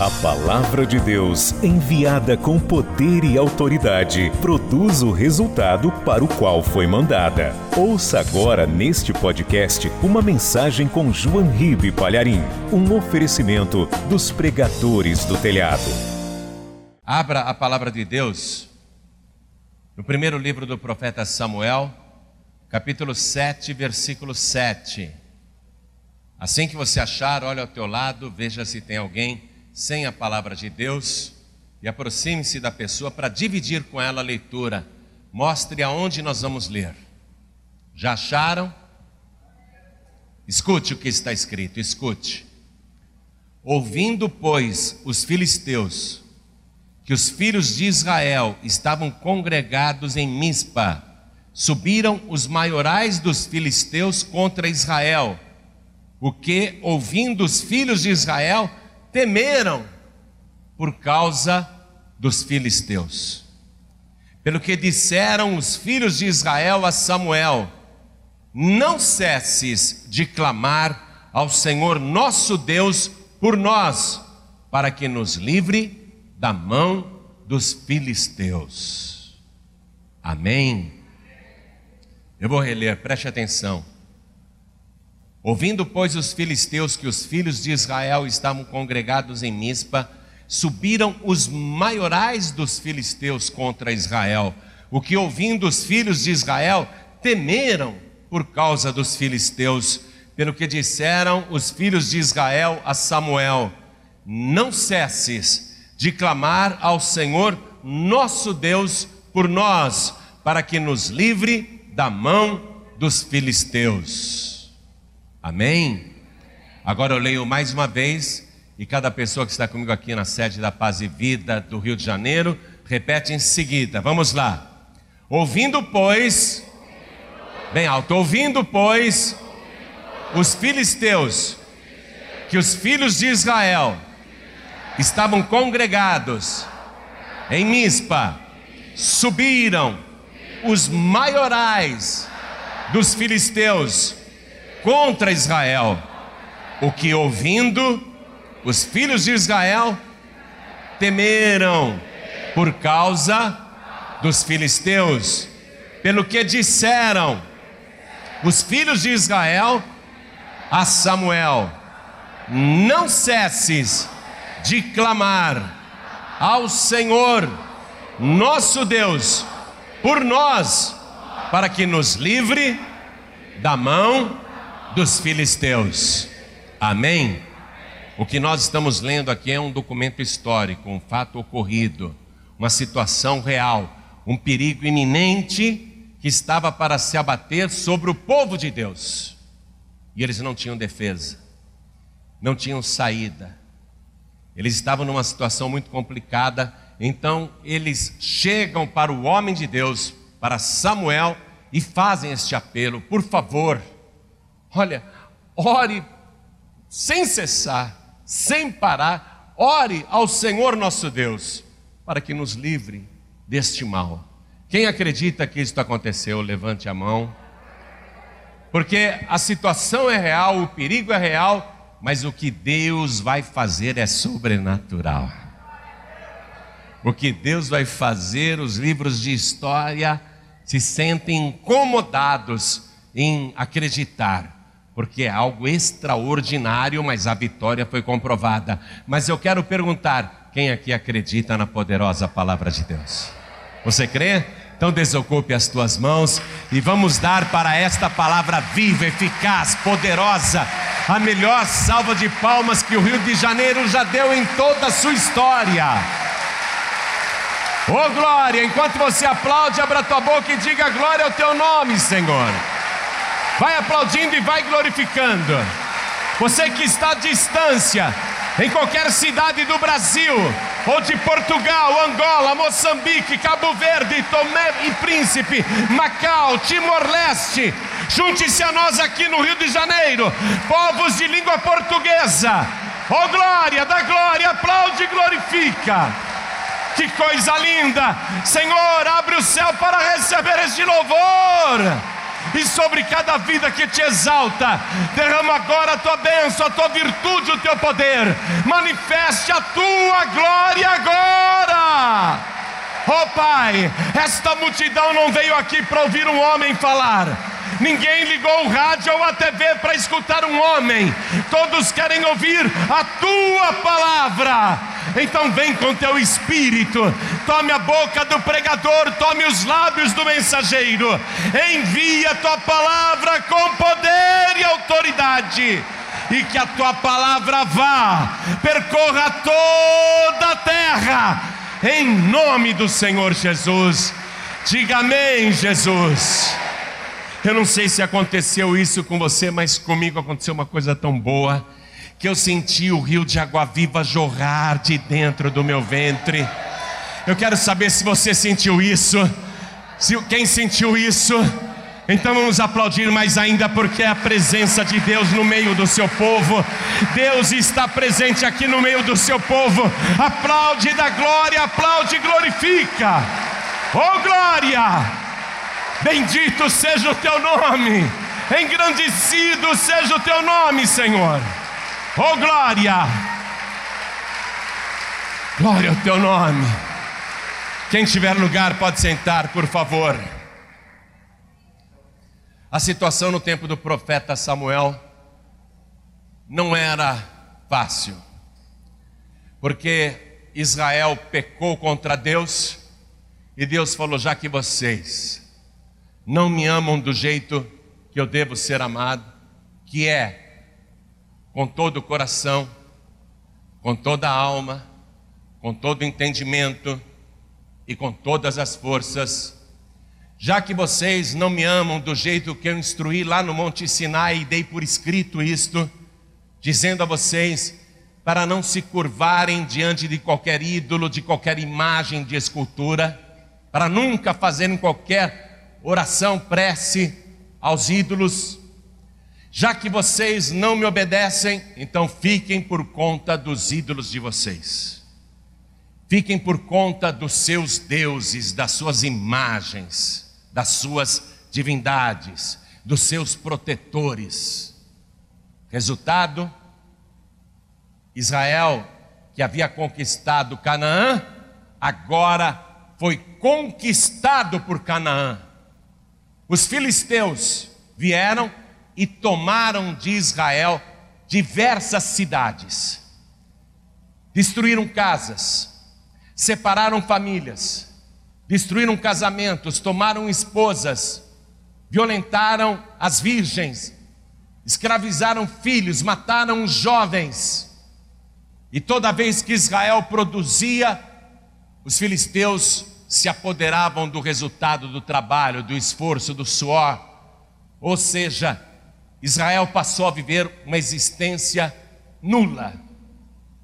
A palavra de Deus, enviada com poder e autoridade, produz o resultado para o qual foi mandada. Ouça agora neste podcast uma mensagem com João Ribe Palharim, um oferecimento dos pregadores do telhado. Abra a palavra de Deus no primeiro livro do profeta Samuel, capítulo 7, versículo 7. Assim que você achar, olhe ao teu lado, veja se tem alguém sem a palavra de Deus e aproxime-se da pessoa para dividir com ela a leitura. Mostre aonde nós vamos ler. Já acharam? Escute o que está escrito, escute. Ouvindo, pois, os filisteus que os filhos de Israel estavam congregados em Mispa, subiram os maiorais dos filisteus contra Israel, o que, ouvindo os filhos de Israel, temeram por causa dos filisteus. Pelo que disseram os filhos de Israel a Samuel: Não cesses de clamar ao Senhor nosso Deus por nós, para que nos livre da mão dos filisteus. Amém. Eu vou reler, preste atenção. Ouvindo, pois, os filisteus que os filhos de Israel estavam congregados em Mispa, subiram os maiorais dos filisteus contra Israel, o que, ouvindo os filhos de Israel, temeram por causa dos filisteus, pelo que disseram os filhos de Israel a Samuel: Não cesses de clamar ao Senhor nosso Deus por nós, para que nos livre da mão dos filisteus. Amém? Agora eu leio mais uma vez, e cada pessoa que está comigo aqui na sede da Paz e Vida do Rio de Janeiro, repete em seguida. Vamos lá. Ouvindo, pois, bem alto, ouvindo, pois, os filisteus, que os filhos de Israel estavam congregados em Mispa, subiram os maiorais dos filisteus contra Israel, o que ouvindo os filhos de Israel temeram por causa dos filisteus, pelo que disseram os filhos de Israel a Samuel: Não cesses de clamar ao Senhor, nosso Deus, por nós, para que nos livre da mão dos filisteus. Amém? O que nós estamos lendo aqui é um documento histórico, um fato ocorrido, uma situação real, um perigo iminente que estava para se abater sobre o povo de Deus. E eles não tinham defesa, não tinham saída. Eles estavam numa situação muito complicada, então eles chegam para o homem de Deus, para Samuel, e fazem este apelo: por favor, Olha, ore sem cessar, sem parar, ore ao Senhor nosso Deus, para que nos livre deste mal. Quem acredita que isso aconteceu, levante a mão. Porque a situação é real, o perigo é real, mas o que Deus vai fazer é sobrenatural. O que Deus vai fazer, os livros de história se sentem incomodados em acreditar porque é algo extraordinário, mas a vitória foi comprovada. Mas eu quero perguntar: quem aqui acredita na poderosa palavra de Deus? Você crê? Então desocupe as tuas mãos e vamos dar para esta palavra viva, eficaz, poderosa, a melhor salva de palmas que o Rio de Janeiro já deu em toda a sua história. Ô oh, glória, enquanto você aplaude, abra tua boca e diga glória ao teu nome, Senhor. Vai aplaudindo e vai glorificando. Você que está à distância, em qualquer cidade do Brasil, ou de Portugal, Angola, Moçambique, Cabo Verde, Tomé e Príncipe, Macau, Timor-Leste, junte-se a nós aqui no Rio de Janeiro, povos de língua portuguesa. Oh glória, da glória, aplaude e glorifica. Que coisa linda! Senhor, abre o céu para receber este louvor. E sobre cada vida que te exalta. Derrama agora a tua bênção, a tua virtude, o teu poder. Manifeste a tua glória agora. Oh Pai, esta multidão não veio aqui para ouvir um homem falar. Ninguém ligou o rádio ou a TV para escutar um homem. Todos querem ouvir a tua palavra. Então vem com teu espírito, tome a boca do pregador, tome os lábios do mensageiro, envia a tua palavra com poder e autoridade, e que a tua palavra vá, percorra toda a terra, em nome do Senhor Jesus. Diga amém, Jesus. Eu não sei se aconteceu isso com você, mas comigo aconteceu uma coisa tão boa que eu senti o rio de água viva jorrar de dentro do meu ventre. Eu quero saber se você sentiu isso. Se quem sentiu isso, então vamos aplaudir mais ainda, porque é a presença de Deus no meio do seu povo. Deus está presente aqui no meio do seu povo. Aplaude da glória, aplaude e glorifica. Oh glória! Bendito seja o teu nome, engrandecido seja o teu nome, Senhor. Oh glória! Glória ao teu nome. Quem tiver lugar pode sentar, por favor. A situação no tempo do profeta Samuel não era fácil, porque Israel pecou contra Deus e Deus falou: já que vocês não me amam do jeito que eu devo ser amado, que é com todo o coração, com toda a alma, com todo o entendimento e com todas as forças. Já que vocês não me amam do jeito que eu instruí lá no Monte Sinai e dei por escrito isto, dizendo a vocês para não se curvarem diante de qualquer ídolo, de qualquer imagem de escultura, para nunca fazerem qualquer oração, prece aos ídolos, já que vocês não me obedecem, então fiquem por conta dos ídolos de vocês. Fiquem por conta dos seus deuses, das suas imagens, das suas divindades, dos seus protetores. Resultado: Israel, que havia conquistado Canaã, agora foi conquistado por Canaã. Os filisteus vieram e tomaram de Israel diversas cidades, destruíram casas, separaram famílias, destruíram casamentos, tomaram esposas, violentaram as virgens, escravizaram filhos, mataram jovens. E toda vez que Israel produzia, os filisteus se apoderavam do resultado do trabalho, do esforço, do suor. Ou seja, Israel passou a viver uma existência nula,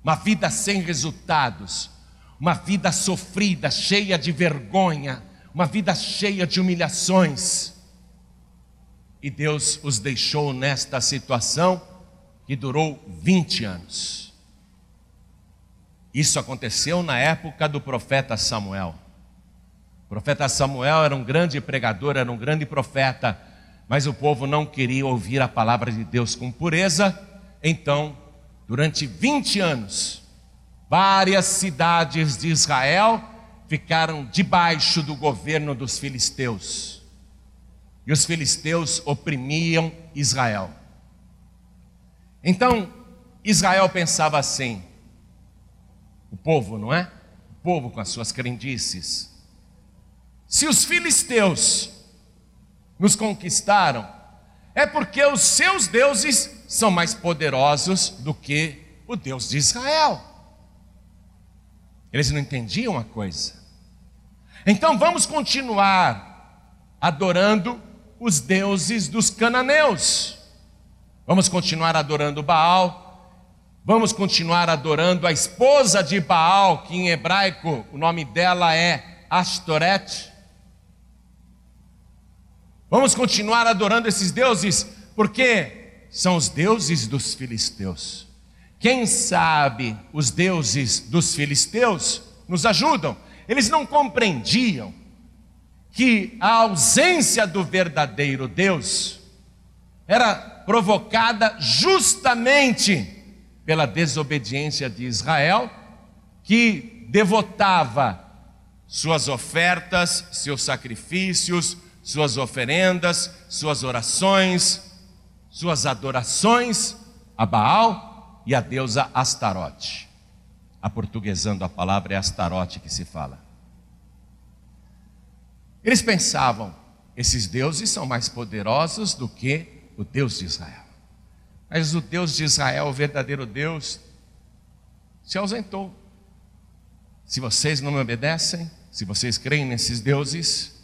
uma vida sem resultados, uma vida sofrida, cheia de vergonha, uma vida cheia de humilhações. E Deus os deixou nesta situação que durou 20 anos. Isso aconteceu na época do profeta Samuel. O profeta Samuel era um grande pregador, era um grande profeta mas o povo não queria ouvir a palavra de Deus com pureza, então, durante 20 anos, várias cidades de Israel ficaram debaixo do governo dos filisteus. E os filisteus oprimiam Israel. Então, Israel pensava assim: o povo, não é? O povo com as suas crendices. Se os filisteus nos conquistaram, é porque os seus deuses são mais poderosos do que o Deus de Israel. Eles não entendiam a coisa. Então vamos continuar adorando os deuses dos cananeus. Vamos continuar adorando Baal. Vamos continuar adorando a esposa de Baal, que em hebraico o nome dela é Ashtoreth. Vamos continuar adorando esses deuses, porque são os deuses dos filisteus. Quem sabe os deuses dos filisteus nos ajudam. Eles não compreendiam que a ausência do verdadeiro Deus era provocada justamente pela desobediência de Israel, que devotava suas ofertas, seus sacrifícios, suas oferendas, suas orações, suas adorações a Baal e a deusa Astarote. Aportuguesando a palavra é Astarote que se fala. Eles pensavam, esses deuses são mais poderosos do que o Deus de Israel. Mas o Deus de Israel, o verdadeiro Deus, se ausentou. Se vocês não me obedecem, se vocês creem nesses deuses,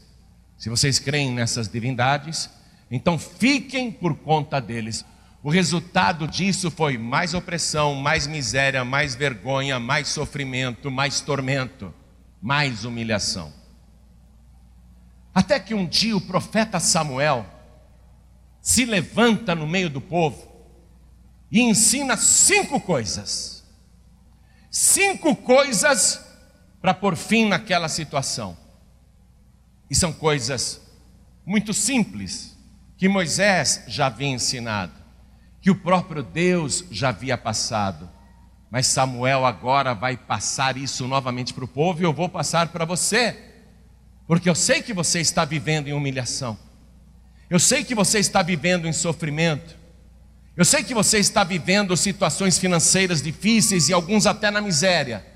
se vocês creem nessas divindades, então fiquem por conta deles. O resultado disso foi mais opressão, mais miséria, mais vergonha, mais sofrimento, mais tormento, mais humilhação. Até que um dia o profeta Samuel se levanta no meio do povo e ensina cinco coisas. Cinco coisas para pôr fim naquela situação. E são coisas muito simples que Moisés já havia ensinado, que o próprio Deus já havia passado. Mas Samuel agora vai passar isso novamente para o povo e eu vou passar para você, porque eu sei que você está vivendo em humilhação, eu sei que você está vivendo em sofrimento, eu sei que você está vivendo situações financeiras difíceis e alguns até na miséria,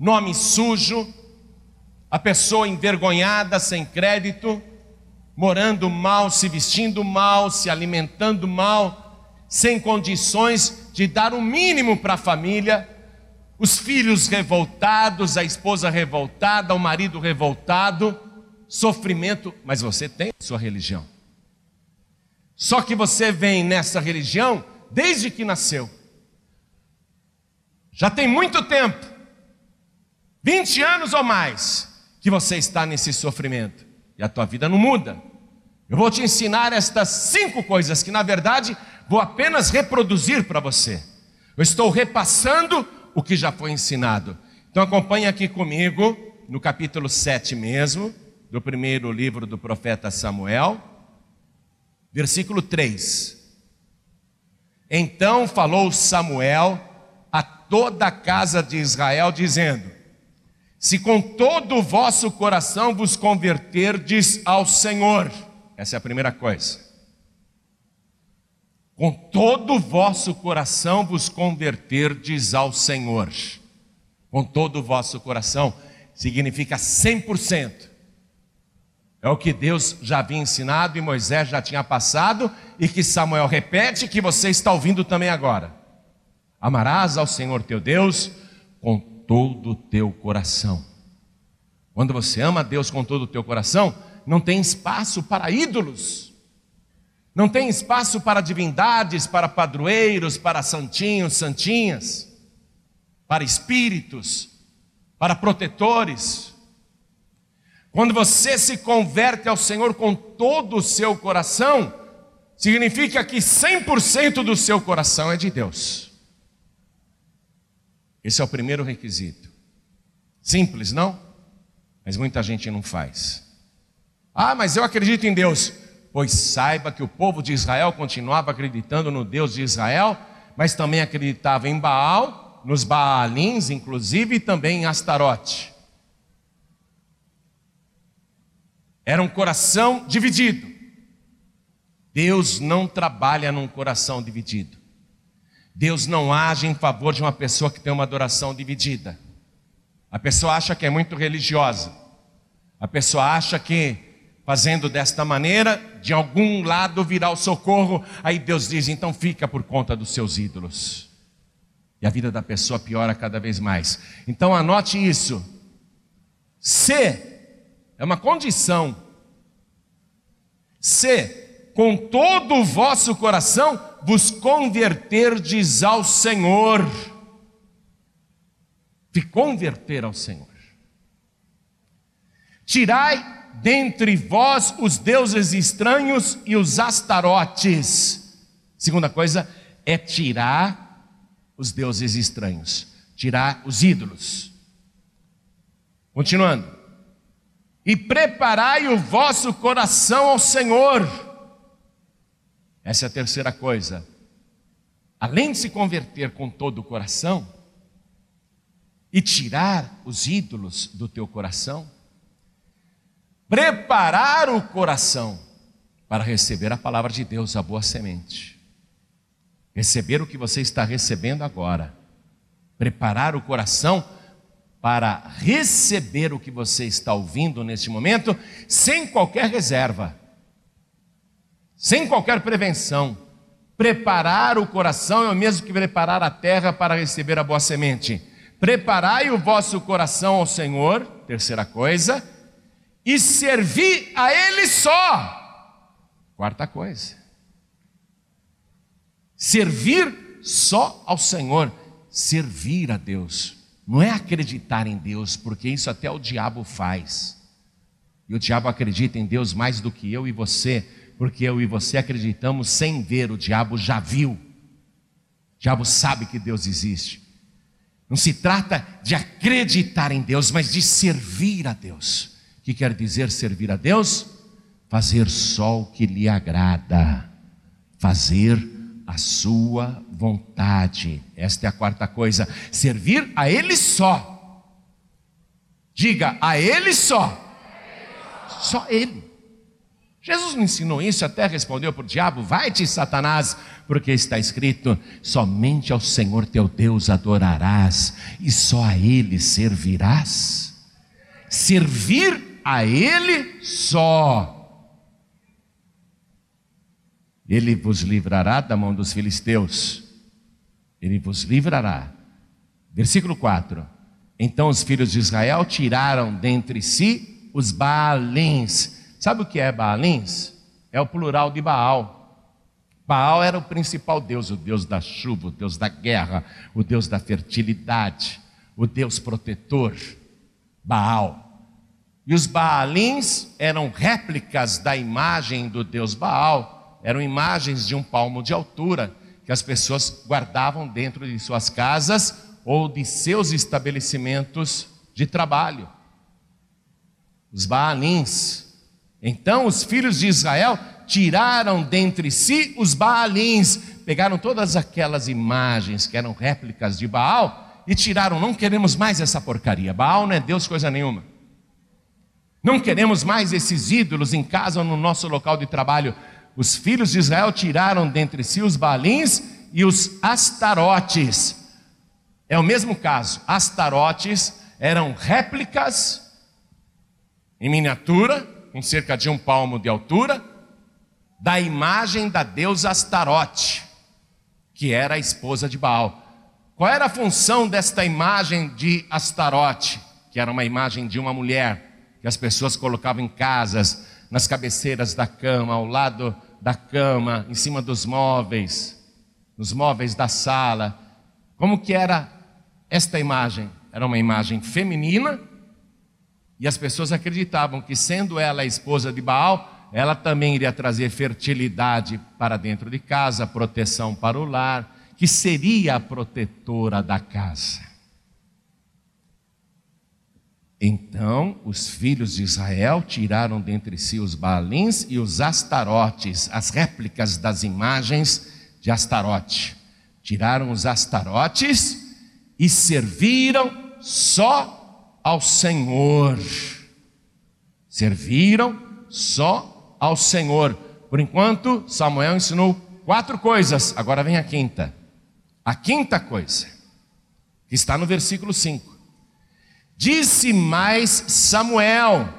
nome sujo, a pessoa envergonhada, sem crédito, morando mal, se vestindo mal, se alimentando mal, sem condições de dar o um mínimo para a família, os filhos revoltados, a esposa revoltada, o marido revoltado, sofrimento, mas você tem sua religião. Só que você vem nessa religião desde que nasceu. Já tem muito tempo, 20 anos ou mais, que você está nesse sofrimento e a tua vida não muda. Eu vou te ensinar estas cinco coisas que, na verdade, vou apenas reproduzir para você. Eu estou repassando o que já foi ensinado. Então, acompanhe aqui comigo, no capítulo 7 mesmo, do primeiro livro do profeta Samuel, versículo 3. Então falou Samuel a toda a casa de Israel, dizendo: se com todo o vosso coração vos converterdes ao Senhor. Essa é a primeira coisa. Com todo o vosso coração vos converterdes ao Senhor. Com todo o vosso coração significa 100%. É o que Deus já havia ensinado e Moisés já tinha passado e que Samuel repete que você está ouvindo também agora. Amarás ao Senhor teu Deus com todo o teu coração. Quando você ama Deus com todo o teu coração, não tem espaço para ídolos, não tem espaço para divindades, para padroeiros, para santinhos, santinhas, para espíritos, para protetores. Quando você se converte ao Senhor com todo o seu coração, significa que 100% do seu coração é de Deus. Esse é o primeiro requisito. Simples, não? Mas muita gente não faz. Ah, mas eu acredito em Deus. Pois saiba que o povo de Israel continuava acreditando no Deus de Israel, mas também acreditava em Baal, nos Baalins, inclusive, e também em Astarote. Era um coração dividido. Deus não trabalha num coração dividido. Deus não age em favor de uma pessoa que tem uma adoração dividida. A pessoa acha que é muito religiosa. A pessoa acha que fazendo desta maneira, de algum lado virá o socorro. Aí Deus diz: então fica por conta dos seus ídolos. E a vida da pessoa piora cada vez mais. Então anote isso. Se é uma condição. Se com todo o vosso coração vos converterdes ao Senhor. De converter ao Senhor. Tirai dentre vós os deuses estranhos e os astarotes. Segunda coisa é tirar os deuses estranhos, tirar os ídolos. Continuando. e preparai o vosso coração ao Senhor. Essa é a terceira coisa. Além de se converter com todo o coração e tirar os ídolos do teu coração, preparar o coração para receber a palavra de Deus, a boa semente. Receber o que você está recebendo agora. Preparar o coração para receber o que você está ouvindo neste momento, sem qualquer reserva, sem qualquer prevenção. Preparar o coração é o mesmo que preparar a terra para receber a boa semente. Preparai o vosso coração ao Senhor, terceira coisa, e servi a Ele só. Quarta coisa. Servir só ao Senhor, servir a Deus não é acreditar em Deus, porque isso até o diabo faz. E o diabo acredita em Deus mais do que eu e você, porque eu e você acreditamos sem ver, o diabo já viu. O diabo sabe que Deus existe. Não se trata de acreditar em Deus, mas de servir a Deus. Que quer dizer servir a Deus? Fazer só o que lhe agrada, fazer a sua vontade. Esta é a quarta coisa. Servir a Ele só. Diga, a Ele só. Só Ele. Jesus me ensinou isso, até respondeu para o diabo: Vai-te, Satanás, porque está escrito: somente ao Senhor teu Deus adorarás, e só a Ele servirás. Servir a Ele só. Ele vos livrará da mão dos filisteus. Ele vos livrará. Versículo 4. Então os filhos de Israel tiraram dentre si os Baalins. Sabe o que é Baalins? É o plural de Baal. Baal era o principal deus, o deus da chuva, o deus da guerra, o deus da fertilidade, o deus protetor. Baal. E os Baalins eram réplicas da imagem do deus Baal eram imagens de um palmo de altura que as pessoas guardavam dentro de suas casas ou de seus estabelecimentos de trabalho. Os Baalins. Então os filhos de Israel tiraram dentre si os Baalins, pegaram todas aquelas imagens que eram réplicas de Baal e tiraram, não queremos mais essa porcaria. Baal não é Deus coisa nenhuma. Não queremos mais esses ídolos em casa ou no nosso local de trabalho. Os filhos de Israel tiraram dentre si os balins e os astarotes. É o mesmo caso. Astarotes eram réplicas em miniatura, com cerca de um palmo de altura, da imagem da deusa Astarote, que era a esposa de Baal. Qual era a função desta imagem de Astarote, que era uma imagem de uma mulher, as pessoas colocavam em casas, nas cabeceiras da cama, ao lado da cama, em cima dos móveis, nos móveis da sala. Como que era esta imagem? Era uma imagem feminina, e as pessoas acreditavam que, sendo ela a esposa de Baal, ela também iria trazer fertilidade para dentro de casa, proteção para o lar, que seria a protetora da casa. Então os filhos de Israel tiraram dentre si os Baalins e os Astarotes, as réplicas das imagens de Astarote. Tiraram os Astarotes e serviram só ao Senhor. Serviram só ao Senhor. Por enquanto, Samuel ensinou quatro coisas, agora vem a quinta. A quinta coisa, que está no versículo 5. Disse mais Samuel,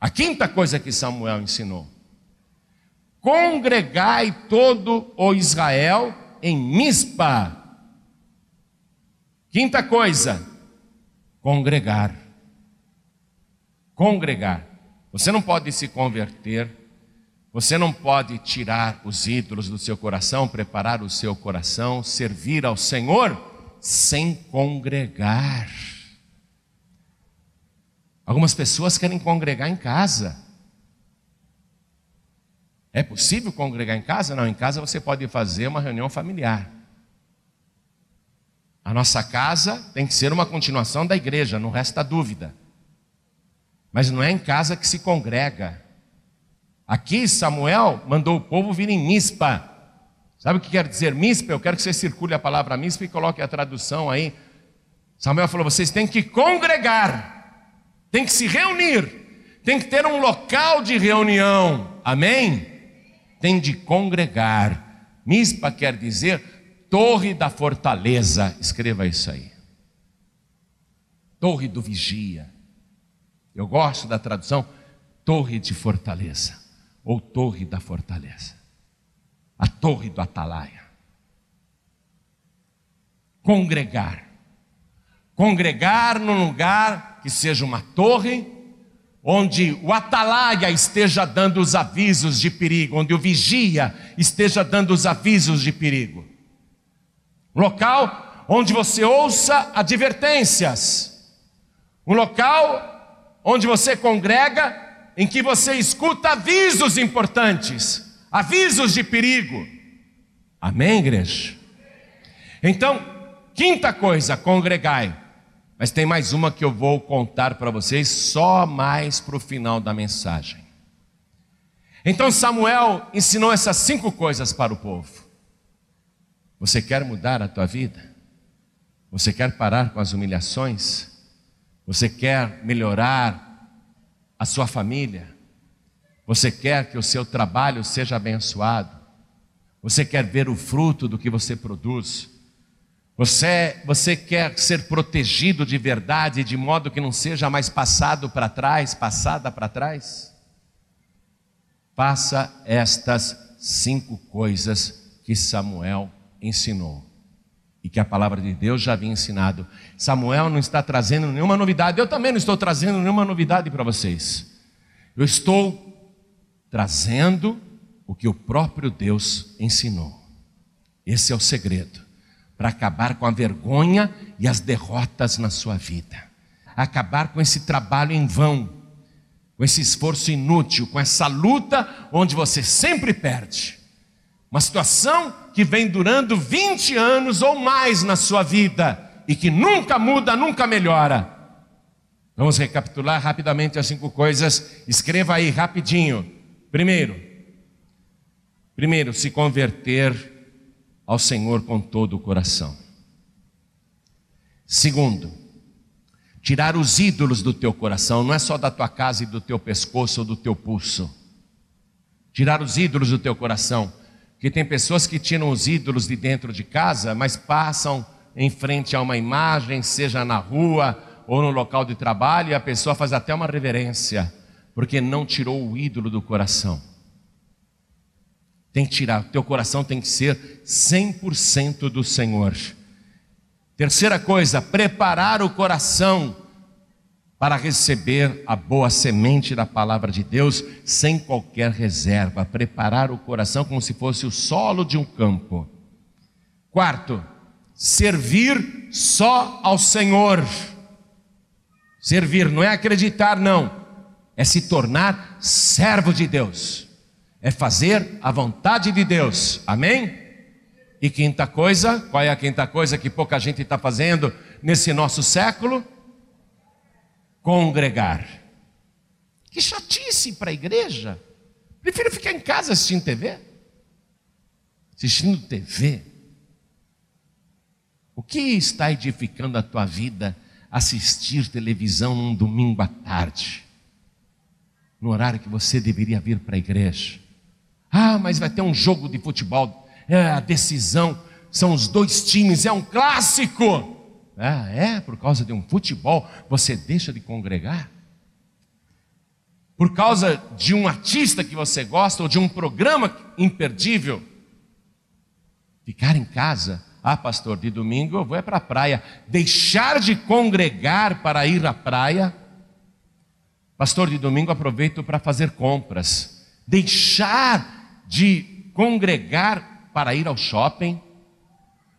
a quinta coisa que Samuel ensinou: congregai todo o Israel em Mispa. Quinta coisa, congregar. Congregar. Você não pode se converter, você não pode tirar os ídolos do seu coração, preparar o seu coração, servir ao Senhor sem congregar. Algumas pessoas querem congregar em casa. É possível congregar em casa? Não, em casa você pode fazer uma reunião familiar. A nossa casa tem que ser uma continuação da igreja, não resta dúvida. Mas não é em casa que se congrega. Aqui Samuel mandou o povo vir em Mispa. Sabe o que quer dizer Mispa? Eu quero que você circule a palavra Mispa e coloque a tradução aí. Samuel falou: vocês têm que congregar, têm que se reunir, tem que ter um local de reunião. Amém? Tem de congregar. Mispa quer dizer torre da fortaleza. Escreva isso aí. Torre do vigia. Eu gosto da tradução torre de fortaleza ou torre da fortaleza. A torre do atalaia. Congregar. Congregar num lugar que seja uma torre, onde o atalaia esteja dando os avisos de perigo, onde o vigia esteja dando os avisos de perigo. Local onde você ouça advertências. Um local onde você congrega, em que você escuta avisos importantes, avisos de perigo. Amém, igreja? Então, quinta coisa, congregai. Mas tem mais uma que eu vou contar para vocês só mais para o final da mensagem. Então Samuel ensinou essas cinco coisas para o povo. Você quer mudar a tua vida? Você quer parar com as humilhações? Você quer melhorar a sua família? Você quer que o seu trabalho seja abençoado? Você quer ver o fruto do que você produz? Você, você quer ser protegido de verdade, de modo que não seja mais passado para trás, passada para trás? Faça estas cinco coisas que Samuel ensinou e que a palavra de Deus já havia ensinado. Samuel não está trazendo nenhuma novidade, eu também não estou trazendo nenhuma novidade para vocês. Eu estou trazendo o que o próprio Deus ensinou. Esse é o segredo para acabar com a vergonha e as derrotas na sua vida. Acabar com esse trabalho em vão, com esse esforço inútil, com essa luta onde você sempre perde. Uma situação que vem durando 20 anos ou mais na sua vida e que nunca muda, nunca melhora. Vamos recapitular rapidamente as cinco coisas. Escreva aí rapidinho. Primeiro, primeiro, se converter ao Senhor com todo o coração. Segundo, tirar os ídolos do teu coração, não é só da tua casa e do teu pescoço ou do teu pulso. Tirar os ídolos do teu coração que tem pessoas que tiram os ídolos de dentro de casa, mas passam em frente a uma imagem, seja na rua ou no local de trabalho, e a pessoa faz até uma reverência, porque não tirou o ídolo do coração. Tem que tirar, teu coração tem que ser 100% do Senhor. Terceira coisa, preparar o coração para receber a boa semente da palavra de Deus sem qualquer reserva, preparar o coração como se fosse o solo de um campo. Quarto, servir só ao Senhor. Servir não é acreditar, não, é se tornar servo de Deus, é fazer a vontade de Deus, amém? E quinta coisa, qual é a quinta coisa que pouca gente está fazendo nesse nosso século? congregar. Que chatice para a igreja. Prefiro ficar em casa assistindo TV. Assistindo TV. O que está edificando a tua vida assistir televisão num domingo à tarde? No horário que você deveria vir para a igreja. Ah, mas vai ter um jogo de futebol. É a decisão. São os dois times, é um clássico. Ah, é? Por causa de um futebol, você deixa de congregar? Por causa de um artista que você gosta ou de um programa imperdível? Ficar em casa? Ah, pastor, de domingo eu vou é para a praia. Deixar de congregar para ir à praia? Pastor, de domingo aproveito para fazer compras. Deixar de congregar para ir ao shopping?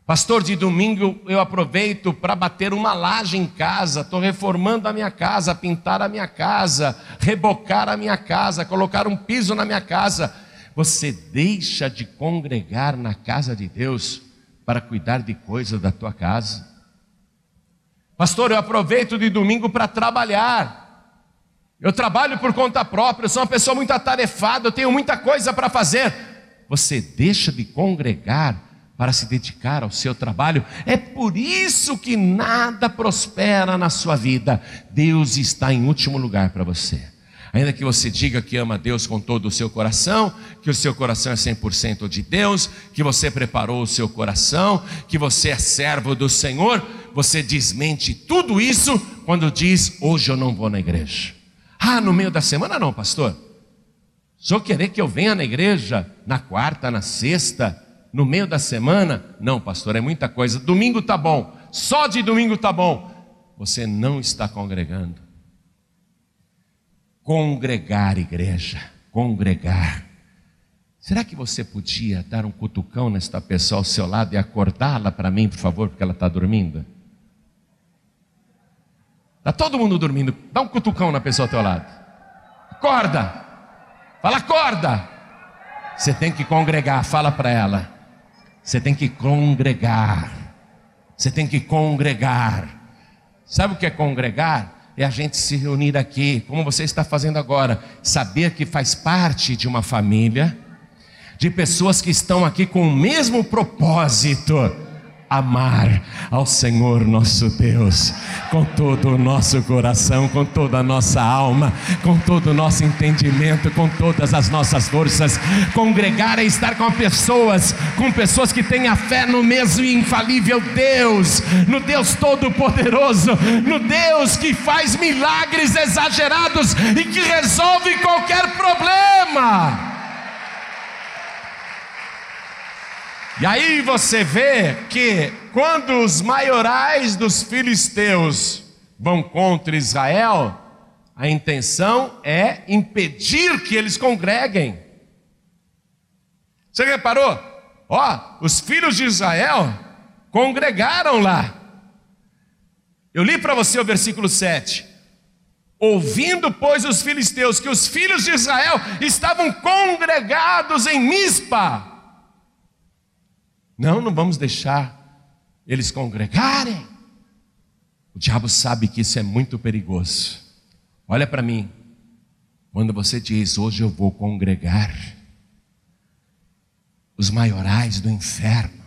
Pastor, de domingo eu aproveito para bater uma laje em casa, estou reformando a minha casa, pintar a minha casa, rebocar a minha casa, colocar um piso na minha casa. Você deixa de congregar na casa de Deus para cuidar de coisas da tua casa. Pastor, eu aproveito de domingo para trabalhar. Eu trabalho por conta própria, eu sou uma pessoa muito atarefada, eu tenho muita coisa para fazer. Você deixa de congregar para se dedicar ao seu trabalho. É por isso que nada prospera na sua vida. Deus está em último lugar para você. Ainda que você diga que ama Deus com todo o seu coração, que o seu coração é 100% de Deus, que você preparou o seu coração, que você é servo do Senhor, você desmente tudo isso quando diz: Hoje eu não vou na igreja. Ah, no meio da semana não, pastor. Senhor querer que eu venha na igreja na quarta, na sexta, no meio da semana? Não, pastor, é muita coisa. Domingo tá bom, só de domingo tá bom. Você não está congregando congregar, igreja, congregar. Será que você podia dar um cutucão nesta pessoa ao seu lado e acordá-la para mim, por favor, porque ela está dormindo? Está todo mundo dormindo. Dá um cutucão na pessoa ao teu lado. Acorda. Fala, acorda. Você tem que congregar. Fala para ela. Você tem que congregar. Você tem que congregar. Sabe o que é congregar? é a gente se reunir aqui, como você está fazendo agora, saber que faz parte de uma família, de pessoas que estão aqui com o mesmo propósito amar ao Senhor nosso Deus com todo o nosso coração, com toda a nossa alma, com todo o nosso entendimento, com todas as nossas forças. Congregar é estar com pessoas, com pessoas que têm a fé no mesmo infalível Deus, no Deus Todo-Poderoso, no Deus que faz milagres exagerados e que resolve qualquer problema. E aí você vê que quando os maiorais dos filisteus vão contra Israel, a intenção é impedir que eles congreguem. Você reparou? Ó, os filhos de Israel congregaram lá. Eu li para você o versículo 7. Ouvindo, pois, os filisteus que os filhos de Israel estavam congregados em Mispa, não, não vamos deixar eles congregarem. O diabo sabe que isso é muito perigoso. Olha para mim. Quando você diz, hoje eu vou congregar, os maiorais do inferno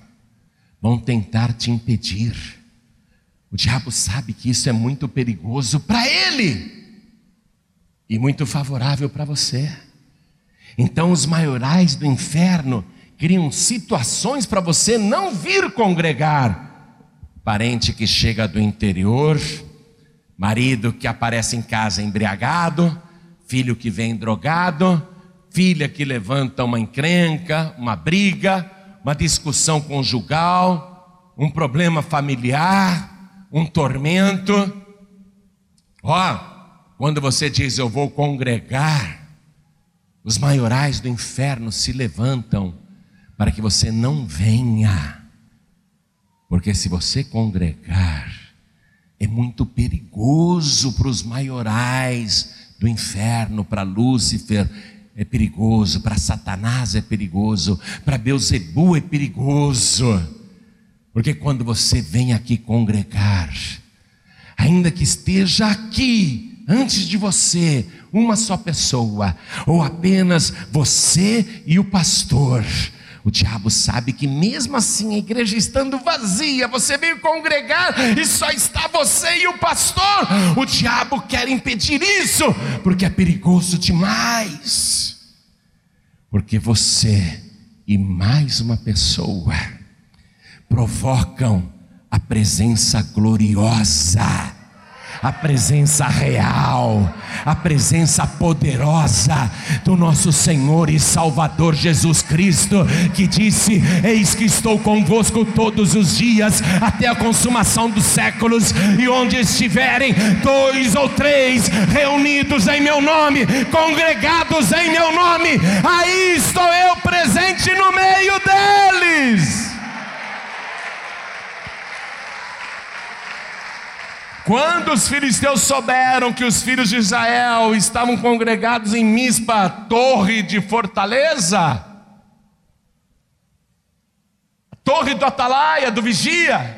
vão tentar te impedir. O diabo sabe que isso é muito perigoso para ele e muito favorável para você. Então, os maiorais do inferno criam situações para você não vir congregar. Parente que chega do interior, marido que aparece em casa embriagado, filho que vem drogado, filha que levanta uma encrenca, uma briga, uma discussão conjugal, um problema familiar, um tormento. Ó, quando você diz eu vou congregar, os maiorais do inferno se levantam para que você não venha. Porque se você congregar, é muito perigoso para os maiorais do inferno, para Lúcifer, é perigoso, para Satanás é perigoso, para Beuzebu é perigoso. Porque quando você vem aqui congregar, ainda que esteja aqui antes de você uma só pessoa, ou apenas você e o pastor, o diabo sabe que mesmo assim a igreja estando vazia, você veio congregar e só está você e o pastor. O diabo quer impedir isso, porque é perigoso demais. Porque você e mais uma pessoa provocam a presença gloriosa a presença real, a presença poderosa do nosso Senhor e Salvador Jesus Cristo, que disse: Eis que estou convosco todos os dias, até a consumação dos séculos, e onde estiverem dois ou três reunidos em meu nome, congregados em meu nome, aí estou eu presente no meio deles. Quando os filisteus souberam que os filhos de Israel estavam congregados em Mispa, torre de fortaleza, torre do atalaia, do vigia,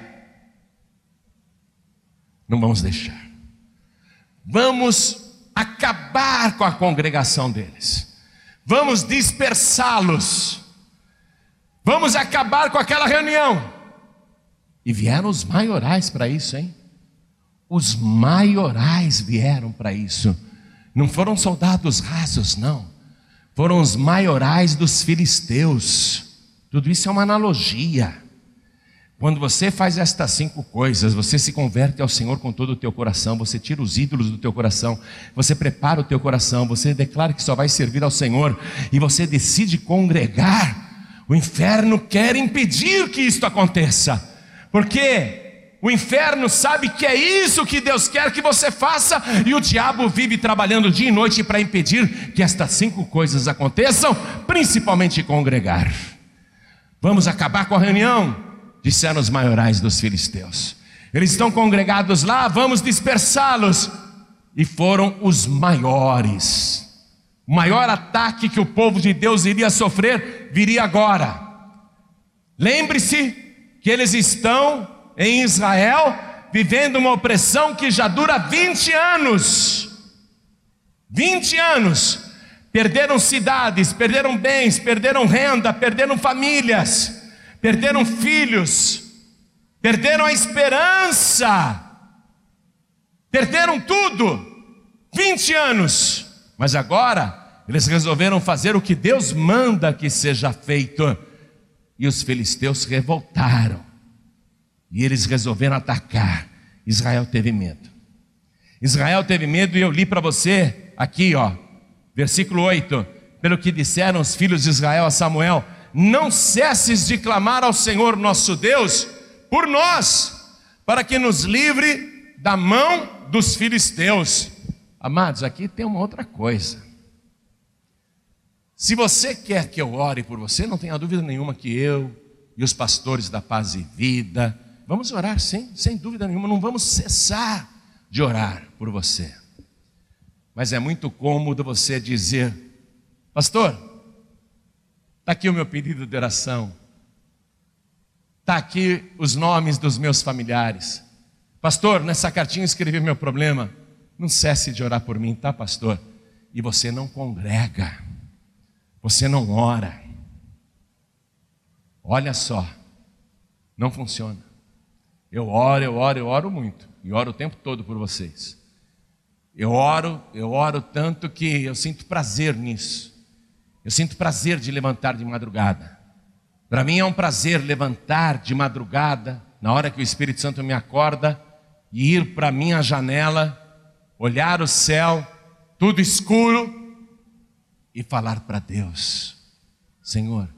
não vamos deixar. Vamos acabar com a congregação deles, vamos dispersá-los, vamos acabar com aquela reunião. E vieram os maiorais para isso, hein? Os maiorais vieram para isso. Não foram soldados rasos, não. Foram os maiorais dos filisteus. Tudo isso é uma analogia. Quando você faz estas cinco coisas, você se converte ao Senhor com todo o teu coração, você tira os ídolos do teu coração, você prepara o teu coração, você declara que só vai servir ao Senhor e você decide congregar. O inferno quer impedir que isto aconteça, porque o inferno sabe que é isso que Deus quer que você faça, e o diabo vive trabalhando dia e noite para impedir que estas cinco coisas aconteçam, principalmente congregar. Vamos acabar com a reunião, disseram os maiorais dos filisteus. Eles estão congregados lá, vamos dispersá-los. E foram os maiores. O maior ataque que o povo de Deus iria sofrer viria agora. Lembre-se que eles estão em Israel vivendo uma opressão que já dura 20 anos. 20 anos. Perderam cidades, perderam bens, perderam renda, perderam famílias perderam filhos, perderam a esperança, perderam tudo. 20 anos, mas agora eles resolveram fazer o que Deus manda que seja feito. E os filisteus revoltaram. E eles resolveram atacar. Israel teve medo. Israel teve medo e eu li para você aqui, ó, versículo 8. Pelo que disseram os filhos de Israel a Samuel: não cesses de clamar ao Senhor nosso Deus por nós, para que nos livre da mão dos filisteus. Amados, aqui tem uma outra coisa. Se você quer que eu ore por você, não tenha dúvida nenhuma que eu e os pastores da paz e vida, vamos orar sim, sem dúvida nenhuma, não vamos cessar de orar por você. Mas é muito cômodo você dizer, pastor, Está aqui o meu pedido de oração. Está aqui os nomes dos meus familiares. Pastor, nessa cartinha escrevi meu problema. Não cesse de orar por mim, tá, pastor? E você não congrega. Você não ora. Olha só. Não funciona. Eu oro, eu oro, eu oro muito. E oro o tempo todo por vocês. Eu oro, eu oro tanto que eu sinto prazer nisso. Eu sinto prazer de levantar de madrugada. Para mim é um prazer levantar de madrugada, na hora que o Espírito Santo me acorda, e ir para minha janela, olhar o céu, tudo escuro, e falar para Deus: Senhor,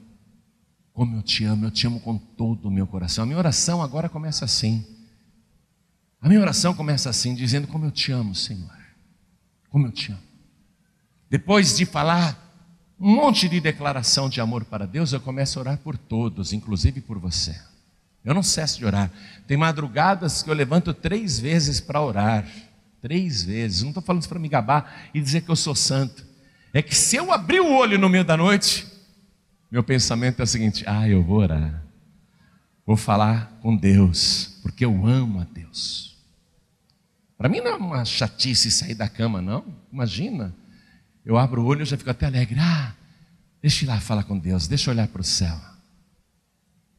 como eu te amo, eu te amo com todo o meu coração. A minha oração agora começa assim. A minha oração começa assim, dizendo como eu te amo, Senhor. Como eu te amo. Depois de falar um monte de declaração de amor para Deus, eu começo a orar por todos, inclusive por você. Eu não cesso de orar. Tem madrugadas que eu levanto três vezes para orar. Três vezes. Não estou falando isso para me gabar e dizer que eu sou santo. É que se eu abrir o olho no meio da noite, meu pensamento é o seguinte: ah, eu vou orar. Vou falar com Deus, porque eu amo a Deus. Para mim não é uma chatice sair da cama, não. Imagina. Eu abro o olho e já fico até alegre. Ah, deixa eu ir lá falar com Deus, deixa eu olhar para o céu.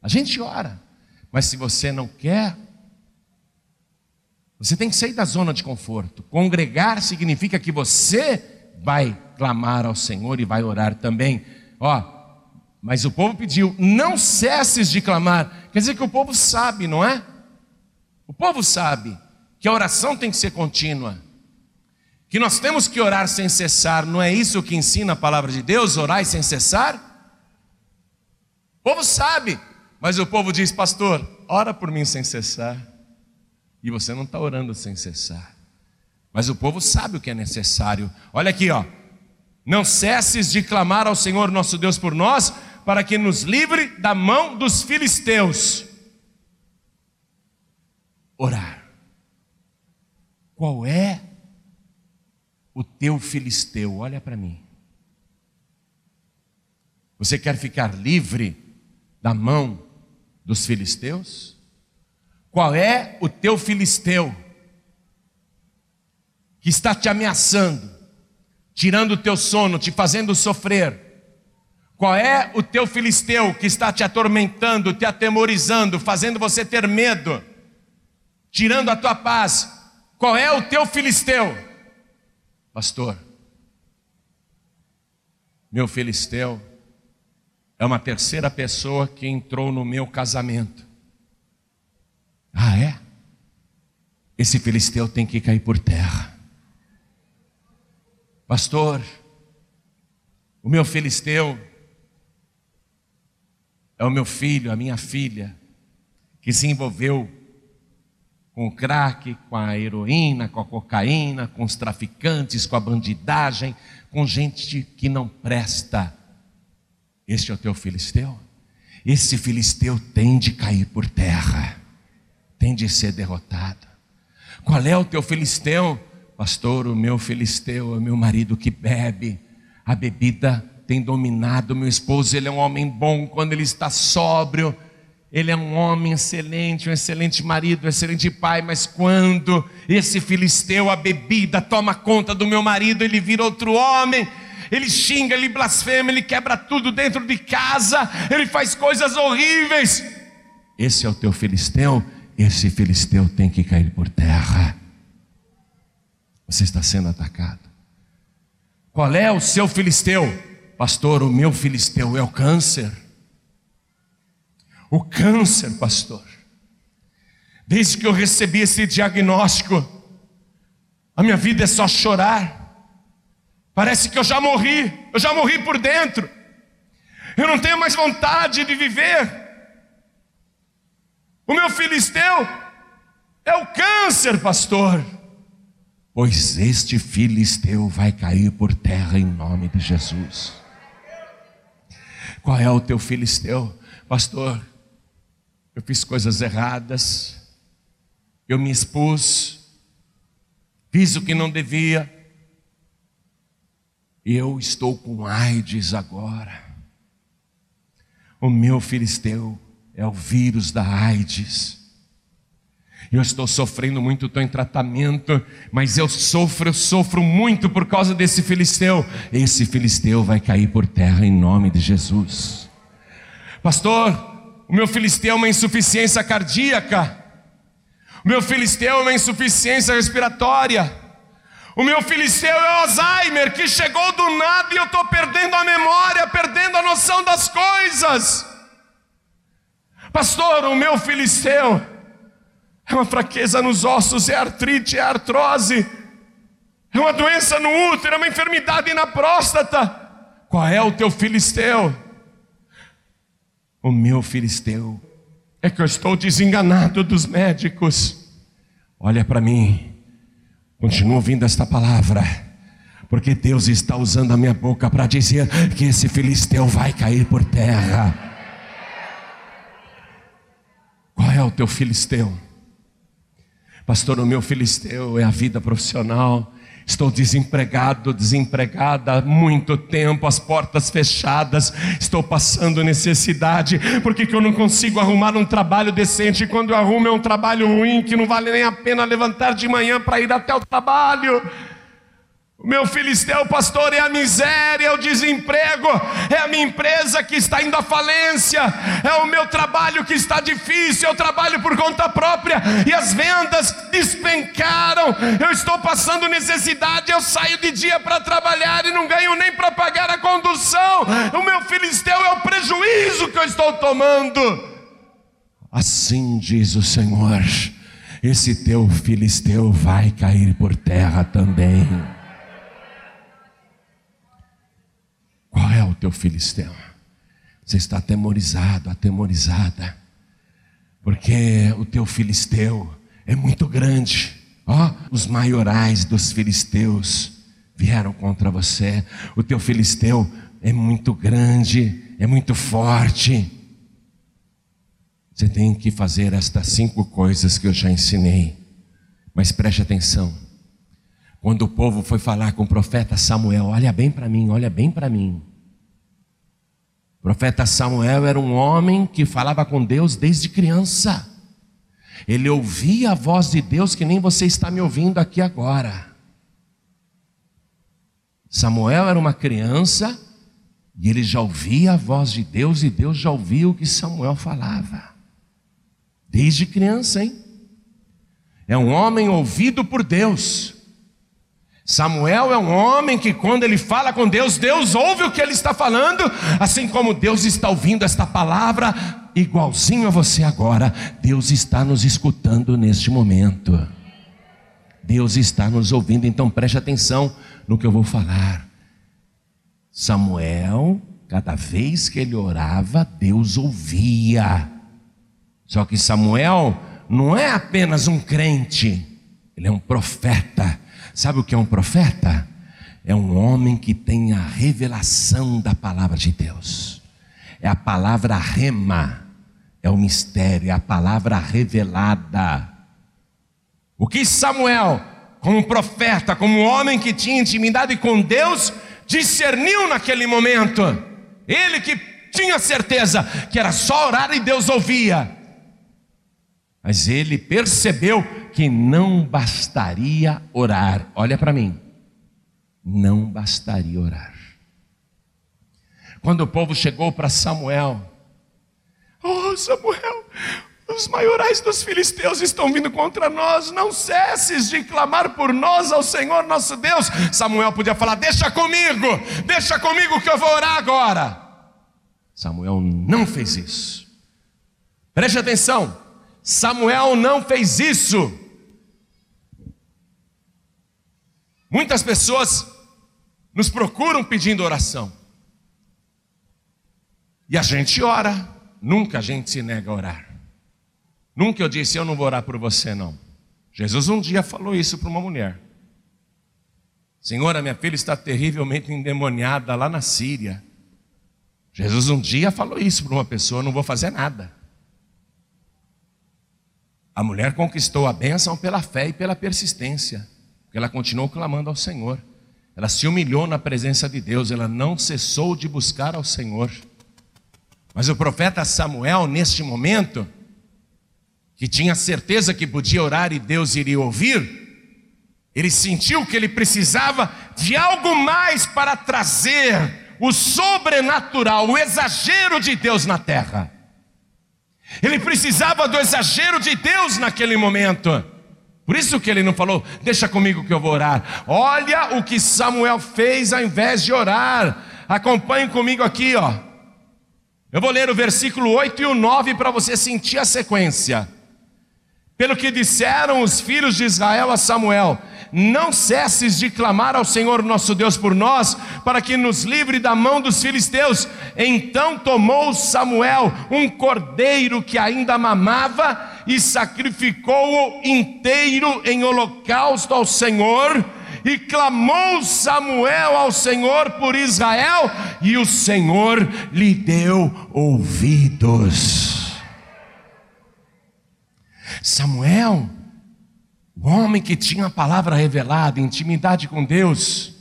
A gente ora, mas se você não quer, você tem que sair da zona de conforto. Congregar significa que você vai clamar ao Senhor e vai orar também. Ó, mas o povo pediu: não cesses de clamar. Quer dizer que o povo sabe, não é? O povo sabe que a oração tem que ser contínua que nós temos que orar sem cessar, não é isso que ensina a palavra de Deus, orar sem cessar? O povo sabe, mas o povo diz, pastor, ora por mim sem cessar. E você não está orando sem cessar. Mas o povo sabe o que é necessário. Olha aqui, ó. Não cesses de clamar ao Senhor nosso Deus por nós, para que nos livre da mão dos filisteus. Orar. Qual é o teu filisteu, olha para mim. Você quer ficar livre da mão dos filisteus? Qual é o teu filisteu? que está te ameaçando, tirando o teu sono, te fazendo sofrer? Qual é o teu filisteu que está te atormentando, te atemorizando, fazendo você ter medo, tirando a tua paz? Qual é o teu filisteu? Pastor, meu filisteu é uma terceira pessoa que entrou no meu casamento. Ah, é? Esse filisteu tem que cair por terra. Pastor, o meu filisteu é o meu filho, a minha filha, que se envolveu com o crack, com a heroína, com a cocaína, com os traficantes, com a bandidagem, com gente que não presta. Este é o teu filisteu? Esse filisteu tem de cair por terra, tem de ser derrotado. Qual é o teu filisteu? Pastor, o meu filisteu é o meu marido que bebe, a bebida tem dominado meu esposo, ele é um homem bom quando ele está sóbrio, ele é um homem excelente, um excelente marido, um excelente pai, mas quando esse filisteu, a bebida, toma conta do meu marido, ele vira outro homem, ele xinga, ele blasfema, ele quebra tudo dentro de casa, ele faz coisas horríveis. Esse é o teu filisteu, esse filisteu tem que cair por terra. Você está sendo atacado. Qual é o seu filisteu? Pastor, o meu filisteu é o câncer. O câncer, pastor. Desde que eu recebi esse diagnóstico, a minha vida é só chorar. Parece que eu já morri, eu já morri por dentro. Eu não tenho mais vontade de viver. O meu filisteu é o câncer, pastor. Pois este filisteu vai cair por terra em nome de Jesus. Qual é o teu filisteu? Pastor, eu fiz coisas erradas, eu me expus, fiz o que não devia, e eu estou com AIDS agora. O meu filisteu é o vírus da AIDS. Eu estou sofrendo muito, estou em tratamento, mas eu sofro, eu sofro muito por causa desse filisteu. Esse filisteu vai cair por terra em nome de Jesus. Pastor, o meu filisteu é uma insuficiência cardíaca. O meu filisteu é uma insuficiência respiratória. O meu filisteu é Alzheimer que chegou do nada e eu estou perdendo a memória, perdendo a noção das coisas. Pastor, o meu filisteu é uma fraqueza nos ossos, é artrite, é artrose, é uma doença no útero, é uma enfermidade na próstata. Qual é o teu filisteu? O meu filisteu é que eu estou desenganado dos médicos. Olha para mim, continua ouvindo esta palavra, porque Deus está usando a minha boca para dizer que esse filisteu vai cair por terra. Qual é o teu filisteu? Pastor, o meu filisteu é a vida profissional. Estou desempregado, desempregada há muito tempo, as portas fechadas, estou passando necessidade, por que, que eu não consigo arrumar um trabalho decente? Quando eu arrumo é um trabalho ruim, que não vale nem a pena levantar de manhã para ir até o trabalho. O meu filisteu, pastor, é a miséria, é o desemprego, é a minha empresa que está indo à falência, é o meu trabalho que está difícil, eu trabalho por conta própria e as vendas despencaram. Eu estou passando necessidade, eu saio de dia para trabalhar e não ganho nem para pagar a condução. O meu filisteu é o prejuízo que eu estou tomando. Assim diz o Senhor: esse teu filisteu vai cair por terra também. Qual é o teu filisteu? Você está atemorizado, atemorizada, porque o teu filisteu é muito grande. Ó, os maiorais dos filisteus vieram contra você. O teu filisteu é muito grande, é muito forte. Você tem que fazer estas cinco coisas que eu já ensinei. Mas preste atenção. Quando o povo foi falar com o profeta Samuel, olha bem para mim, olha bem para mim. O profeta Samuel era um homem que falava com Deus desde criança. Ele ouvia a voz de Deus que nem você está me ouvindo aqui agora. Samuel era uma criança e ele já ouvia a voz de Deus e Deus já ouvia o que Samuel falava. Desde criança, hein? É um homem ouvido por Deus. Samuel é um homem que, quando ele fala com Deus, Deus ouve o que ele está falando, assim como Deus está ouvindo esta palavra, igualzinho a você agora, Deus está nos escutando neste momento. Deus está nos ouvindo, então preste atenção no que eu vou falar. Samuel, cada vez que ele orava, Deus ouvia. Só que Samuel não é apenas um crente, ele é um profeta. Sabe o que é um profeta? É um homem que tem a revelação da palavra de Deus. É a palavra rema, é o mistério, é a palavra revelada. O que Samuel, como profeta, como homem que tinha intimidade com Deus, discerniu naquele momento? Ele que tinha certeza que era só orar e Deus ouvia. Mas ele percebeu que não bastaria orar. Olha para mim. Não bastaria orar. Quando o povo chegou para Samuel, oh Samuel, os maiorais dos filisteus estão vindo contra nós, não cesses de clamar por nós ao Senhor nosso Deus. Samuel podia falar: Deixa comigo, deixa comigo que eu vou orar agora. Samuel não fez isso. Preste atenção, Samuel não fez isso. Muitas pessoas nos procuram pedindo oração. E a gente ora, nunca a gente se nega a orar. Nunca eu disse, eu não vou orar por você, não. Jesus um dia falou isso para uma mulher. Senhora, minha filha está terrivelmente endemoniada lá na Síria. Jesus um dia falou isso para uma pessoa, não vou fazer nada. A mulher conquistou a bênção pela fé e pela persistência. Porque ela continuou clamando ao Senhor. Ela se humilhou na presença de Deus, ela não cessou de buscar ao Senhor. Mas o profeta Samuel, neste momento, que tinha certeza que podia orar e Deus iria ouvir, ele sentiu que ele precisava de algo mais para trazer o sobrenatural, o exagero de Deus na terra. Ele precisava do exagero de Deus naquele momento. Por isso que ele não falou, deixa comigo que eu vou orar. Olha o que Samuel fez ao invés de orar. Acompanhe comigo aqui, ó. Eu vou ler o versículo 8 e o 9 para você sentir a sequência. Pelo que disseram os filhos de Israel a Samuel: Não cesses de clamar ao Senhor nosso Deus por nós, para que nos livre da mão dos filisteus. Então tomou Samuel um cordeiro que ainda mamava e sacrificou-o inteiro em holocausto ao Senhor. E clamou Samuel ao Senhor por Israel, e o Senhor lhe deu ouvidos. Samuel, o homem que tinha a palavra revelada, intimidade com Deus,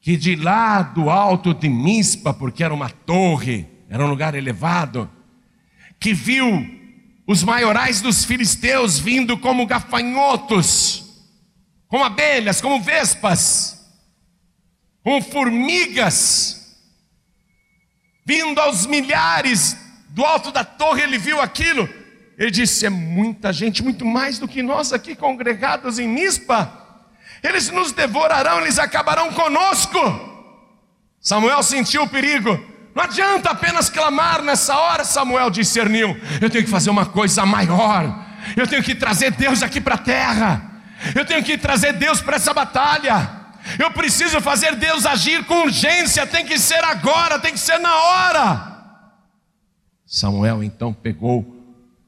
que de lá do alto de Mispa, porque era uma torre, era um lugar elevado, que viu os maiorais dos filisteus vindo como gafanhotos, como abelhas, como vespas, como formigas, vindo aos milhares do alto da torre, ele viu aquilo ele disse: é muita gente, muito mais do que nós aqui congregados em Mispa. Eles nos devorarão, eles acabarão conosco. Samuel sentiu o perigo. Não adianta apenas clamar nessa hora, Samuel discerniu. Eu tenho que fazer uma coisa maior. Eu tenho que trazer Deus aqui para a terra. Eu tenho que trazer Deus para essa batalha. Eu preciso fazer Deus agir com urgência. Tem que ser agora, tem que ser na hora. Samuel então pegou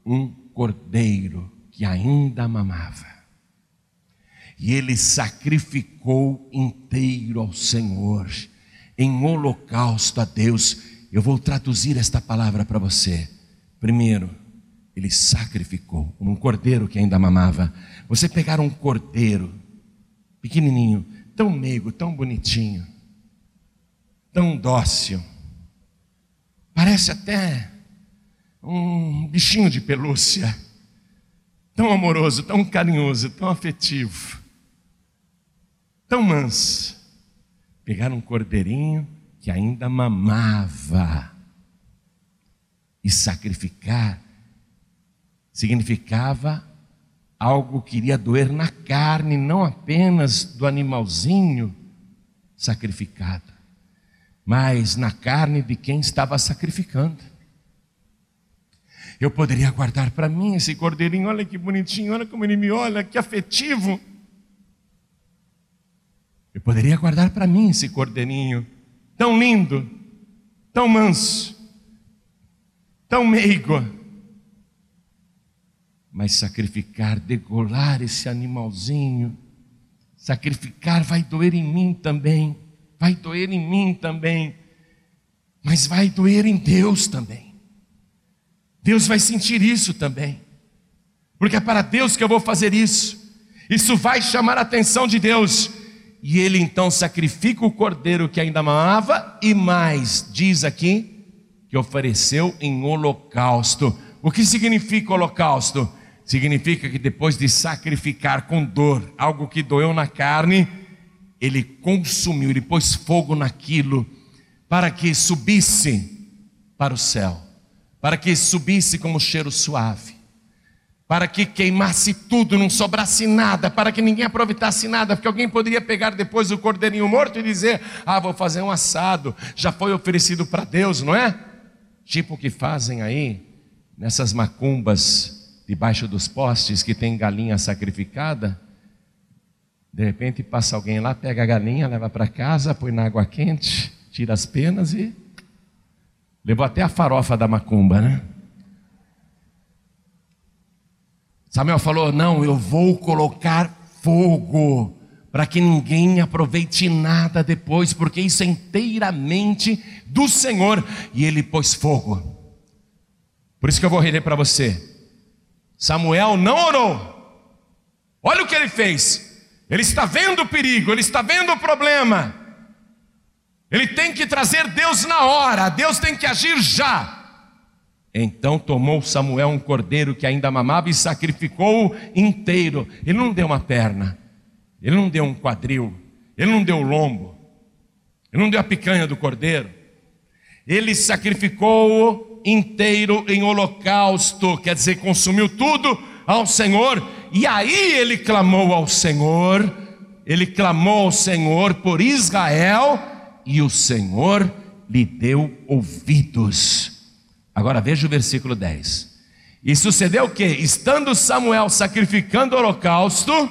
um cordeiro que ainda mamava. E ele sacrificou inteiro ao Senhor, em holocausto a Deus. Eu vou traduzir esta palavra para você. Primeiro, ele sacrificou um cordeiro que ainda mamava. Você pegar um cordeiro pequenininho, tão meigo, tão bonitinho, tão dócil, parece até um bichinho de pelúcia, tão amoroso, tão carinhoso, tão afetivo, tão manso. pegar um cordeirinho que ainda mamava e sacrificar significava algo que iria doer na carne, não apenas do animalzinho sacrificado, mas na carne de quem estava sacrificando. Eu poderia guardar para mim esse cordeirinho, olha que bonitinho, olha como ele me olha, que afetivo. Eu poderia guardar para mim esse cordeirinho, tão lindo, tão manso, tão meigo. Mas sacrificar, degolar esse animalzinho, sacrificar vai doer em mim também, vai doer em mim também, mas vai doer em Deus também. Deus vai sentir isso também, porque é para Deus que eu vou fazer isso, isso vai chamar a atenção de Deus. E ele então sacrifica o cordeiro que ainda mamava, e mais, diz aqui, que ofereceu em holocausto. O que significa holocausto? Significa que depois de sacrificar com dor algo que doeu na carne, ele consumiu, ele pôs fogo naquilo, para que subisse para o céu, para que subisse como cheiro suave para que queimasse tudo, não sobrasse nada, para que ninguém aproveitasse nada, porque alguém poderia pegar depois o cordeirinho morto e dizer: Ah, vou fazer um assado, já foi oferecido para Deus, não é? Tipo o que fazem aí, nessas macumbas debaixo dos postes que tem galinha sacrificada. De repente passa alguém lá, pega a galinha, leva para casa, põe na água quente, tira as penas e. Levou até a farofa da macumba, né? Samuel falou: Não, eu vou colocar fogo para que ninguém aproveite nada depois, porque isso é inteiramente do Senhor. E ele pôs fogo. Por isso que eu vou reler para você. Samuel não orou. Olha o que ele fez. Ele está vendo o perigo, ele está vendo o problema. Ele tem que trazer Deus na hora, Deus tem que agir já. Então tomou Samuel um cordeiro que ainda mamava e sacrificou-o inteiro. Ele não deu uma perna, ele não deu um quadril, ele não deu o lombo, ele não deu a picanha do cordeiro. Ele sacrificou-o inteiro em holocausto, quer dizer, consumiu tudo ao Senhor. E aí ele clamou ao Senhor, ele clamou ao Senhor por Israel, e o Senhor lhe deu ouvidos. Agora veja o versículo 10. E sucedeu que, estando Samuel sacrificando o holocausto,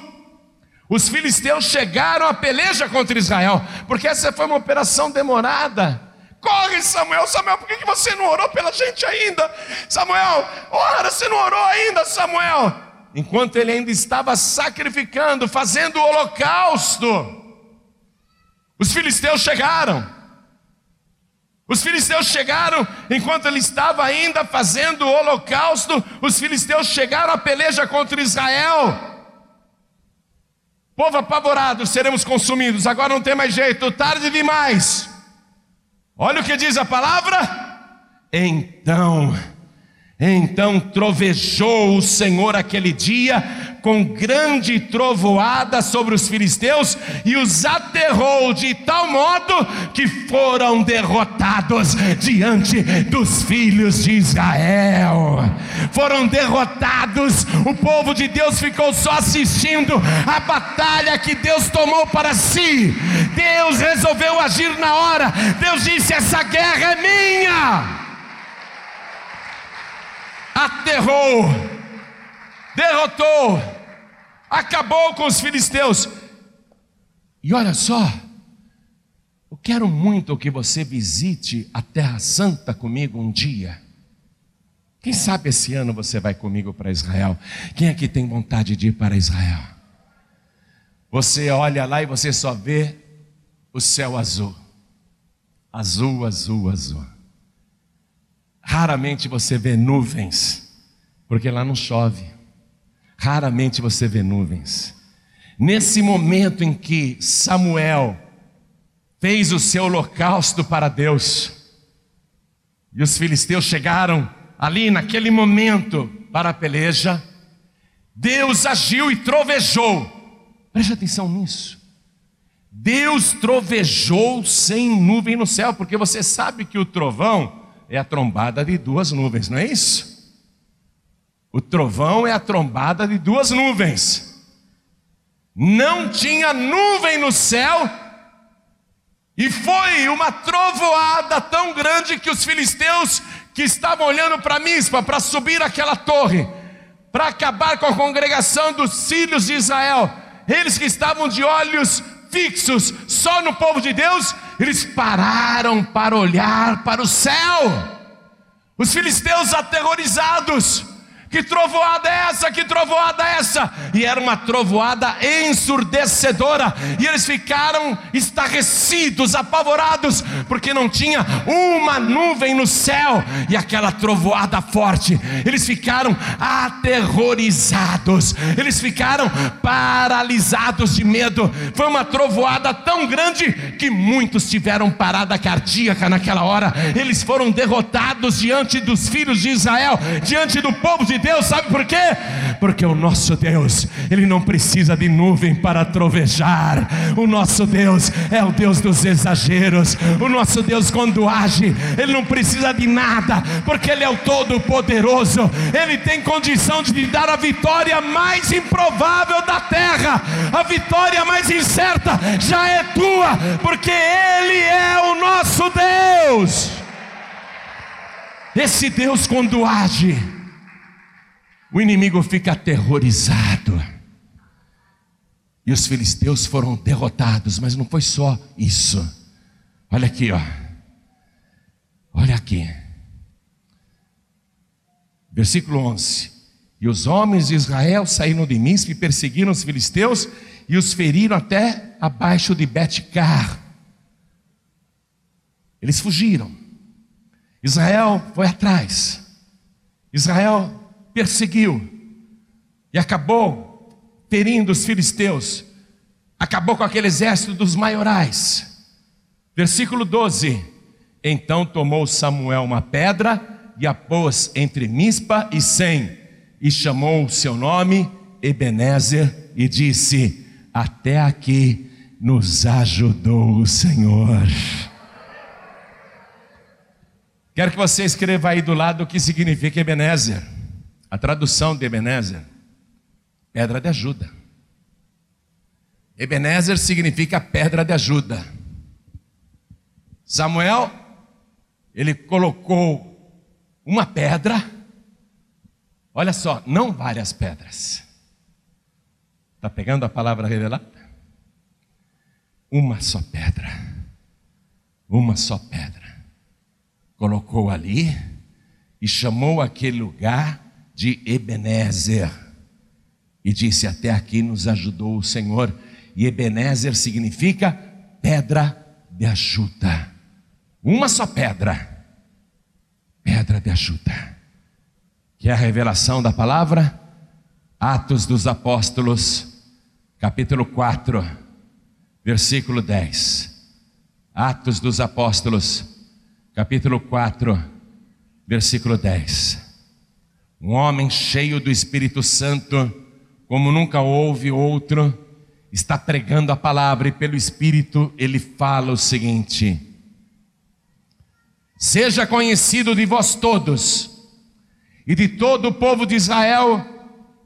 os filisteus chegaram à peleja contra Israel, porque essa foi uma operação demorada. Corre, Samuel, Samuel, por que você não orou pela gente ainda? Samuel, ora, você não orou ainda, Samuel? Enquanto ele ainda estava sacrificando, fazendo o holocausto, os filisteus chegaram. Os filisteus chegaram, enquanto ele estava ainda fazendo o holocausto, os filisteus chegaram à peleja contra Israel. Povo apavorado, seremos consumidos, agora não tem mais jeito, tarde demais. Olha o que diz a palavra. Então, então trovejou o Senhor aquele dia com grande trovoada sobre os filisteus e os aterrou de tal modo que foram derrotados diante dos filhos de Israel. Foram derrotados, o povo de Deus ficou só assistindo a batalha que Deus tomou para si. Deus resolveu agir na hora. Deus disse: Essa guerra é minha. Aterrou, derrotou, acabou com os filisteus. E olha só, eu quero muito que você visite a Terra Santa comigo um dia. Quem sabe esse ano você vai comigo para Israel? Quem aqui tem vontade de ir para Israel? Você olha lá e você só vê o céu azul. Azul, azul, azul. Raramente você vê nuvens, porque lá não chove. Raramente você vê nuvens. Nesse momento em que Samuel fez o seu holocausto para Deus, e os filisteus chegaram ali naquele momento para a peleja, Deus agiu e trovejou. Preste atenção nisso. Deus trovejou sem nuvem no céu, porque você sabe que o trovão é a trombada de duas nuvens, não é isso? O trovão é a trombada de duas nuvens. Não tinha nuvem no céu, e foi uma trovoada tão grande que os filisteus que estavam olhando para Mispa para subir aquela torre, para acabar com a congregação dos filhos de Israel, eles que estavam de olhos fixos só no povo de Deus, eles pararam para olhar para o céu. Os filisteus aterrorizados, que trovoada é essa? Que trovoada é essa? E era uma trovoada ensurdecedora. E eles ficaram estarrecidos, apavorados, porque não tinha uma nuvem no céu e aquela trovoada forte. Eles ficaram aterrorizados. Eles ficaram paralisados de medo. Foi uma trovoada tão grande que muitos tiveram parada cardíaca naquela hora. Eles foram derrotados diante dos filhos de Israel, diante do povo de Deus, sabe por quê? Porque o nosso Deus, Ele não precisa de nuvem para trovejar. O nosso Deus é o Deus dos exageros. O nosso Deus, quando age, Ele não precisa de nada, porque Ele é o Todo-Poderoso. Ele tem condição de te dar a vitória mais improvável da terra, a vitória mais incerta já é tua, porque Ele é o nosso Deus. Esse Deus, quando age, o inimigo fica aterrorizado. E os filisteus foram derrotados, mas não foi só isso. Olha aqui, ó. Olha aqui. Versículo 11. E os homens de Israel saíram de Mispe e perseguiram os filisteus e os feriram até abaixo de Betcar. Eles fugiram. Israel foi atrás. Israel perseguiu e acabou ferindo os filisteus, acabou com aquele exército dos maiorais. Versículo 12: Então tomou Samuel uma pedra e a pôs entre Mispa e Sem, e chamou o seu nome Ebenezer, e disse: Até aqui nos ajudou o Senhor. Quero que você escreva aí do lado o que significa Ebenezer. A tradução de Ebenezer, pedra de ajuda. Ebenezer significa pedra de ajuda. Samuel, ele colocou uma pedra, olha só, não várias pedras. Está pegando a palavra revelada? Uma só pedra, uma só pedra. Colocou ali e chamou aquele lugar de Ebenezer. E disse: Até aqui nos ajudou o Senhor. E Ebenezer significa pedra de ajuda. Uma só pedra, pedra de ajuda. Que é a revelação da palavra, Atos dos Apóstolos, capítulo 4, versículo 10. Atos dos Apóstolos, capítulo 4, versículo 10. Um homem cheio do Espírito Santo, como nunca houve outro, está pregando a palavra e pelo Espírito ele fala o seguinte: Seja conhecido de vós todos e de todo o povo de Israel,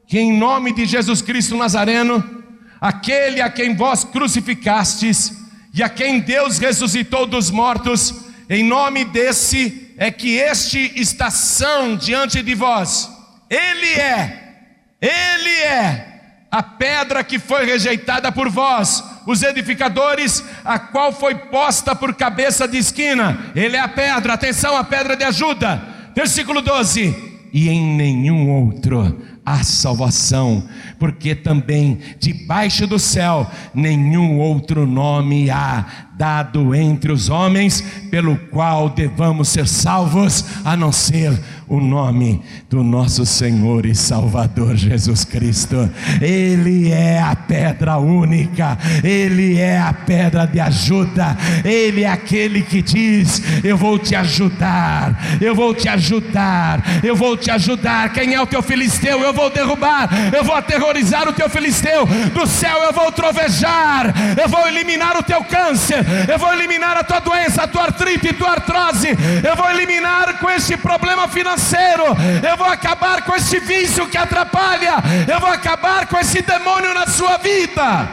que em nome de Jesus Cristo Nazareno, aquele a quem vós crucificastes e a quem Deus ressuscitou dos mortos, em nome desse é que este está são diante de vós. Ele é, ele é a pedra que foi rejeitada por vós, os edificadores, a qual foi posta por cabeça de esquina. Ele é a pedra, atenção, a pedra de ajuda. Versículo 12: E em nenhum outro há salvação, porque também debaixo do céu nenhum outro nome há dado entre os homens, pelo qual devamos ser salvos, a não ser o nome do nosso Senhor e Salvador Jesus Cristo. Ele é a pedra única, ele é a pedra de ajuda, ele é aquele que diz: Eu vou te ajudar, eu vou te ajudar, eu vou te ajudar. Quem é o teu filisteu? Eu vou derrubar, eu vou aterrorizar o teu filisteu, do céu eu vou trovejar, eu vou eliminar o teu câncer, eu vou eliminar a tua doença, a tua artrite, a tua artrose, eu vou eliminar com esse problema financeiro, eu vou acabar com esse vício que atrapalha, eu vou acabar com esse demônio na sua vida.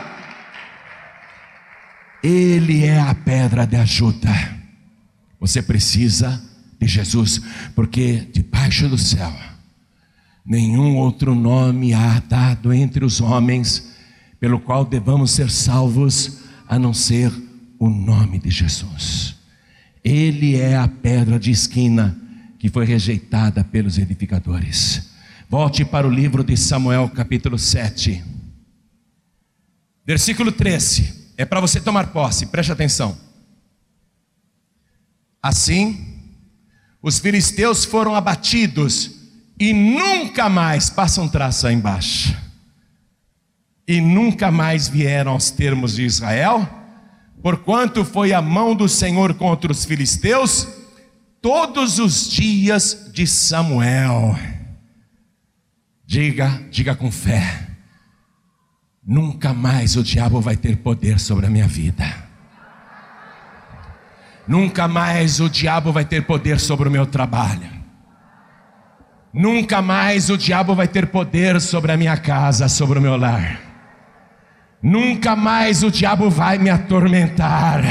Ele é a pedra de ajuda. Você precisa de Jesus, porque debaixo do céu nenhum outro nome há dado entre os homens pelo qual devamos ser salvos a não ser o nome de Jesus. Ele é a pedra de esquina que foi rejeitada pelos edificadores. Volte para o livro de Samuel, capítulo 7, versículo 13. É para você tomar posse, preste atenção. Assim, os filisteus foram abatidos e nunca mais, passa um traço aí embaixo, e nunca mais vieram aos termos de Israel, porquanto foi a mão do Senhor contra os filisteus todos os dias de Samuel. Diga, diga com fé. Nunca mais o diabo vai ter poder sobre a minha vida. Nunca mais o diabo vai ter poder sobre o meu trabalho. Nunca mais o diabo vai ter poder sobre a minha casa, sobre o meu lar. Nunca mais o diabo vai me atormentar,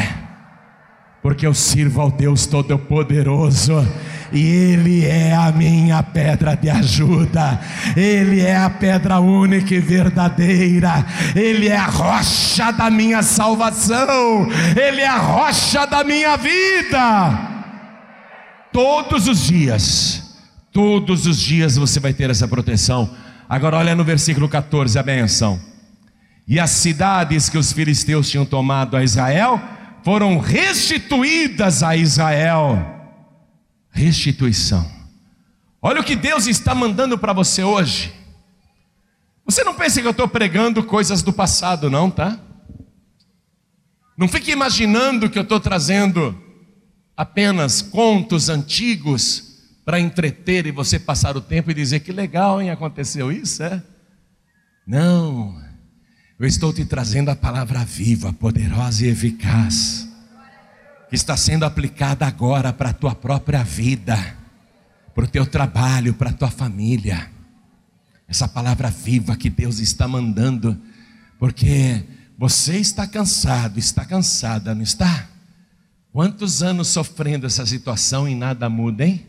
porque eu sirvo ao Deus Todo-Poderoso e Ele é a minha pedra de ajuda, Ele é a pedra única e verdadeira, Ele é a rocha da minha salvação, Ele é a rocha da minha vida. Todos os dias, todos os dias você vai ter essa proteção. Agora, olha no versículo 14, a benção. E as cidades que os filisteus tinham tomado a Israel foram restituídas a Israel. Restituição. Olha o que Deus está mandando para você hoje. Você não pense que eu estou pregando coisas do passado, não, tá? Não fique imaginando que eu estou trazendo apenas contos antigos para entreter e você passar o tempo e dizer que legal, hein? Aconteceu isso, é? Não. Eu estou te trazendo a palavra viva, poderosa e eficaz, que está sendo aplicada agora para a tua própria vida, para o teu trabalho, para a tua família. Essa palavra viva que Deus está mandando, porque você está cansado, está cansada, não está? Quantos anos sofrendo essa situação e nada muda, hein?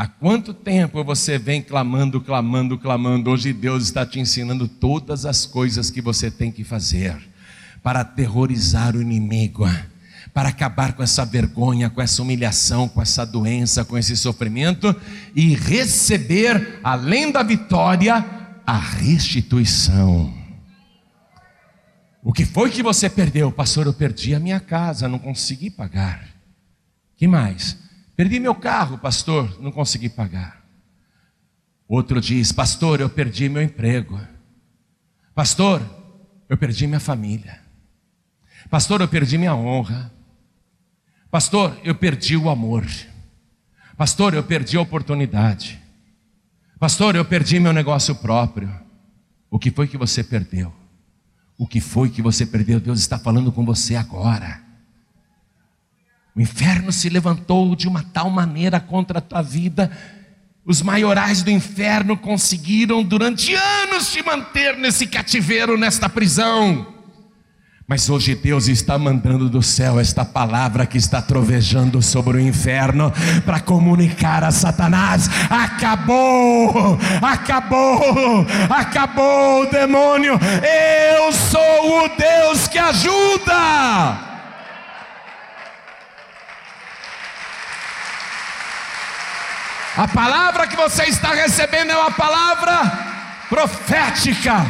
Há quanto tempo você vem clamando, clamando, clamando? Hoje Deus está te ensinando todas as coisas que você tem que fazer para aterrorizar o inimigo, para acabar com essa vergonha, com essa humilhação, com essa doença, com esse sofrimento e receber, além da vitória, a restituição. O que foi que você perdeu? Pastor, eu perdi a minha casa, não consegui pagar. Que mais? Perdi meu carro, pastor, não consegui pagar. Outro diz: Pastor, eu perdi meu emprego. Pastor, eu perdi minha família. Pastor, eu perdi minha honra. Pastor, eu perdi o amor. Pastor, eu perdi a oportunidade. Pastor, eu perdi meu negócio próprio. O que foi que você perdeu? O que foi que você perdeu? Deus está falando com você agora. O inferno se levantou de uma tal maneira contra a tua vida. Os maiorais do inferno conseguiram durante anos te manter nesse cativeiro, nesta prisão. Mas hoje Deus está mandando do céu esta palavra que está trovejando sobre o inferno para comunicar a Satanás: acabou, acabou, acabou o demônio. Eu sou o Deus que ajuda. A palavra que você está recebendo é uma palavra profética.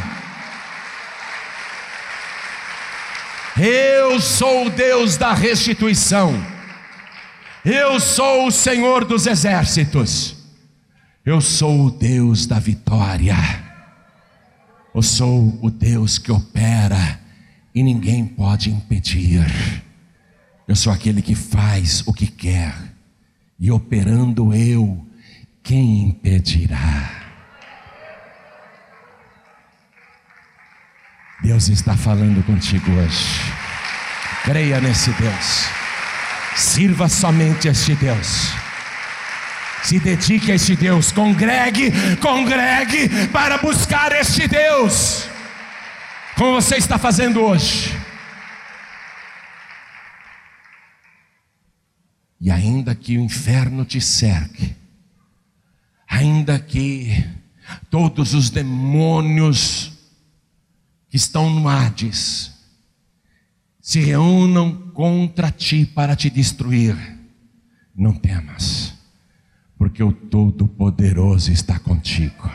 Eu sou o Deus da restituição. Eu sou o Senhor dos exércitos. Eu sou o Deus da vitória. Eu sou o Deus que opera e ninguém pode impedir. Eu sou aquele que faz o que quer, e operando eu, quem impedirá? Deus está falando contigo hoje. Creia nesse Deus. Sirva somente este Deus. Se dedique a este Deus. Congregue, congregue para buscar este Deus. Como você está fazendo hoje. E ainda que o inferno te cerque, ainda que todos os demônios que estão no Hades se reúnam contra ti para te destruir, não temas, porque o Todo-Poderoso está contigo.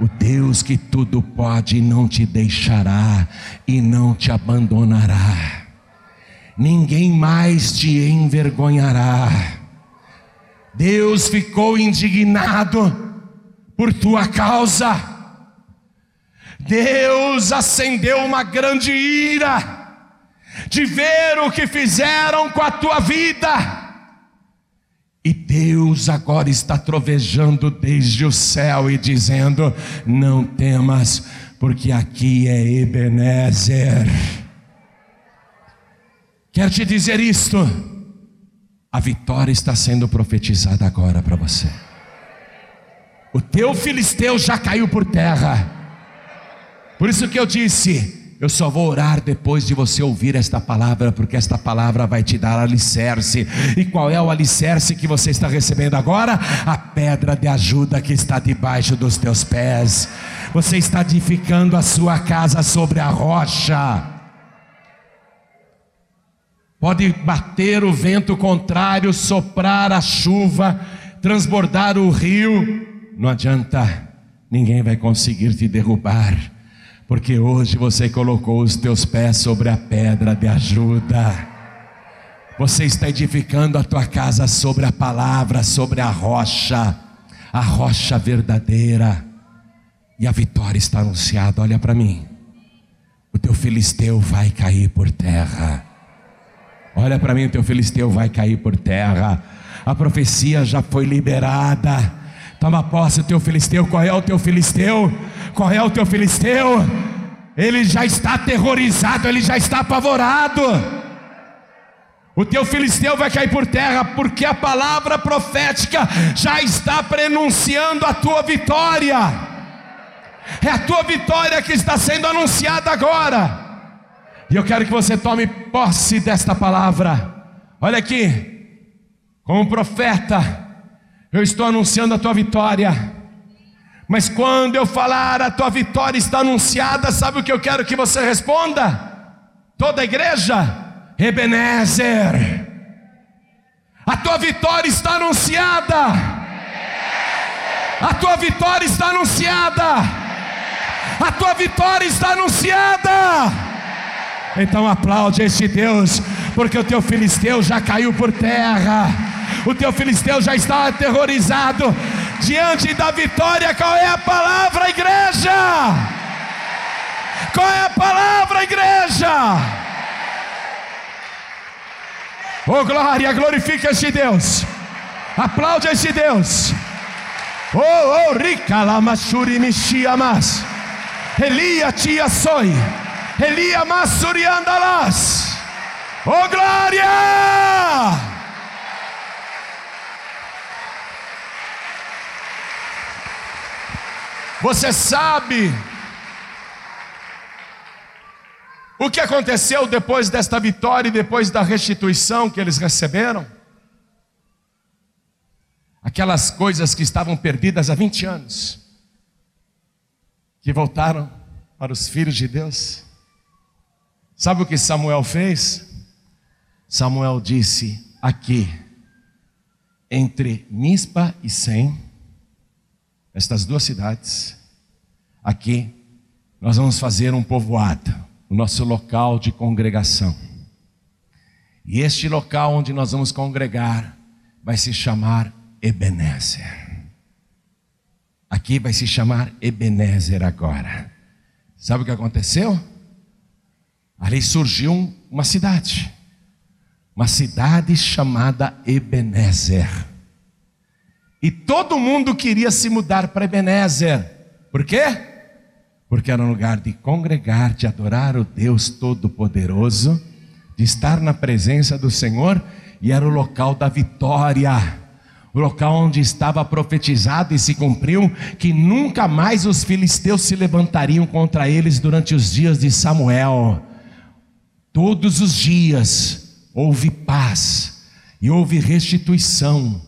O Deus que tudo pode não te deixará e não te abandonará. Ninguém mais te envergonhará. Deus ficou indignado por tua causa. Deus acendeu uma grande ira de ver o que fizeram com a tua vida. E Deus agora está trovejando desde o céu e dizendo: Não temas, porque aqui é Ebenezer. Quero te dizer isto: a vitória está sendo profetizada agora para você. O teu filisteu já caiu por terra. Por isso que eu disse: eu só vou orar depois de você ouvir esta palavra, porque esta palavra vai te dar alicerce. E qual é o alicerce que você está recebendo agora? A pedra de ajuda que está debaixo dos teus pés. Você está edificando a sua casa sobre a rocha. Pode bater o vento contrário, soprar a chuva, transbordar o rio, não adianta, ninguém vai conseguir te derrubar porque hoje você colocou os teus pés sobre a pedra de ajuda. Você está edificando a tua casa sobre a palavra, sobre a rocha, a rocha verdadeira. E a vitória está anunciada. Olha para mim. O teu filisteu vai cair por terra. Olha para mim, o teu filisteu vai cair por terra. A profecia já foi liberada. Toma posse, o teu filisteu. Qual é o teu filisteu? Qual é o teu filisteu? Ele já está aterrorizado, ele já está apavorado. O teu filisteu vai cair por terra, porque a palavra profética já está prenunciando a tua vitória. É a tua vitória que está sendo anunciada agora. E eu quero que você tome posse desta palavra. Olha aqui, como profeta, eu estou anunciando a tua vitória. Mas quando eu falar a tua vitória está anunciada, sabe o que eu quero que você responda? Toda a igreja, Ebenezer. A tua vitória está anunciada. A tua vitória está anunciada. A tua vitória está anunciada. Então aplaude este Deus, porque o teu filisteu já caiu por terra. O teu filisteu já está aterrorizado diante da vitória, qual é a palavra, igreja? Qual é a palavra, igreja? Oh glória, glorifica este Deus. Aplaude este Deus. Oh, oh, rica lamashuri mishiamas. Elia tia soy. Elia masuriandalas. Oh glória! Você sabe o que aconteceu depois desta vitória e depois da restituição que eles receberam? Aquelas coisas que estavam perdidas há 20 anos, que voltaram para os filhos de Deus. Sabe o que Samuel fez? Samuel disse: aqui, entre Mispa e Sem, estas duas cidades, aqui, nós vamos fazer um povoado. O nosso local de congregação. E este local onde nós vamos congregar vai se chamar Ebenezer. Aqui vai se chamar Ebenezer agora. Sabe o que aconteceu? Ali surgiu uma cidade, uma cidade chamada Ebenezer. E todo mundo queria se mudar para Ebenezer. Por quê? Porque era um lugar de congregar, de adorar o Deus Todo-Poderoso, de estar na presença do Senhor, e era o local da vitória o local onde estava profetizado e se cumpriu, que nunca mais os filisteus se levantariam contra eles durante os dias de Samuel. Todos os dias houve paz e houve restituição,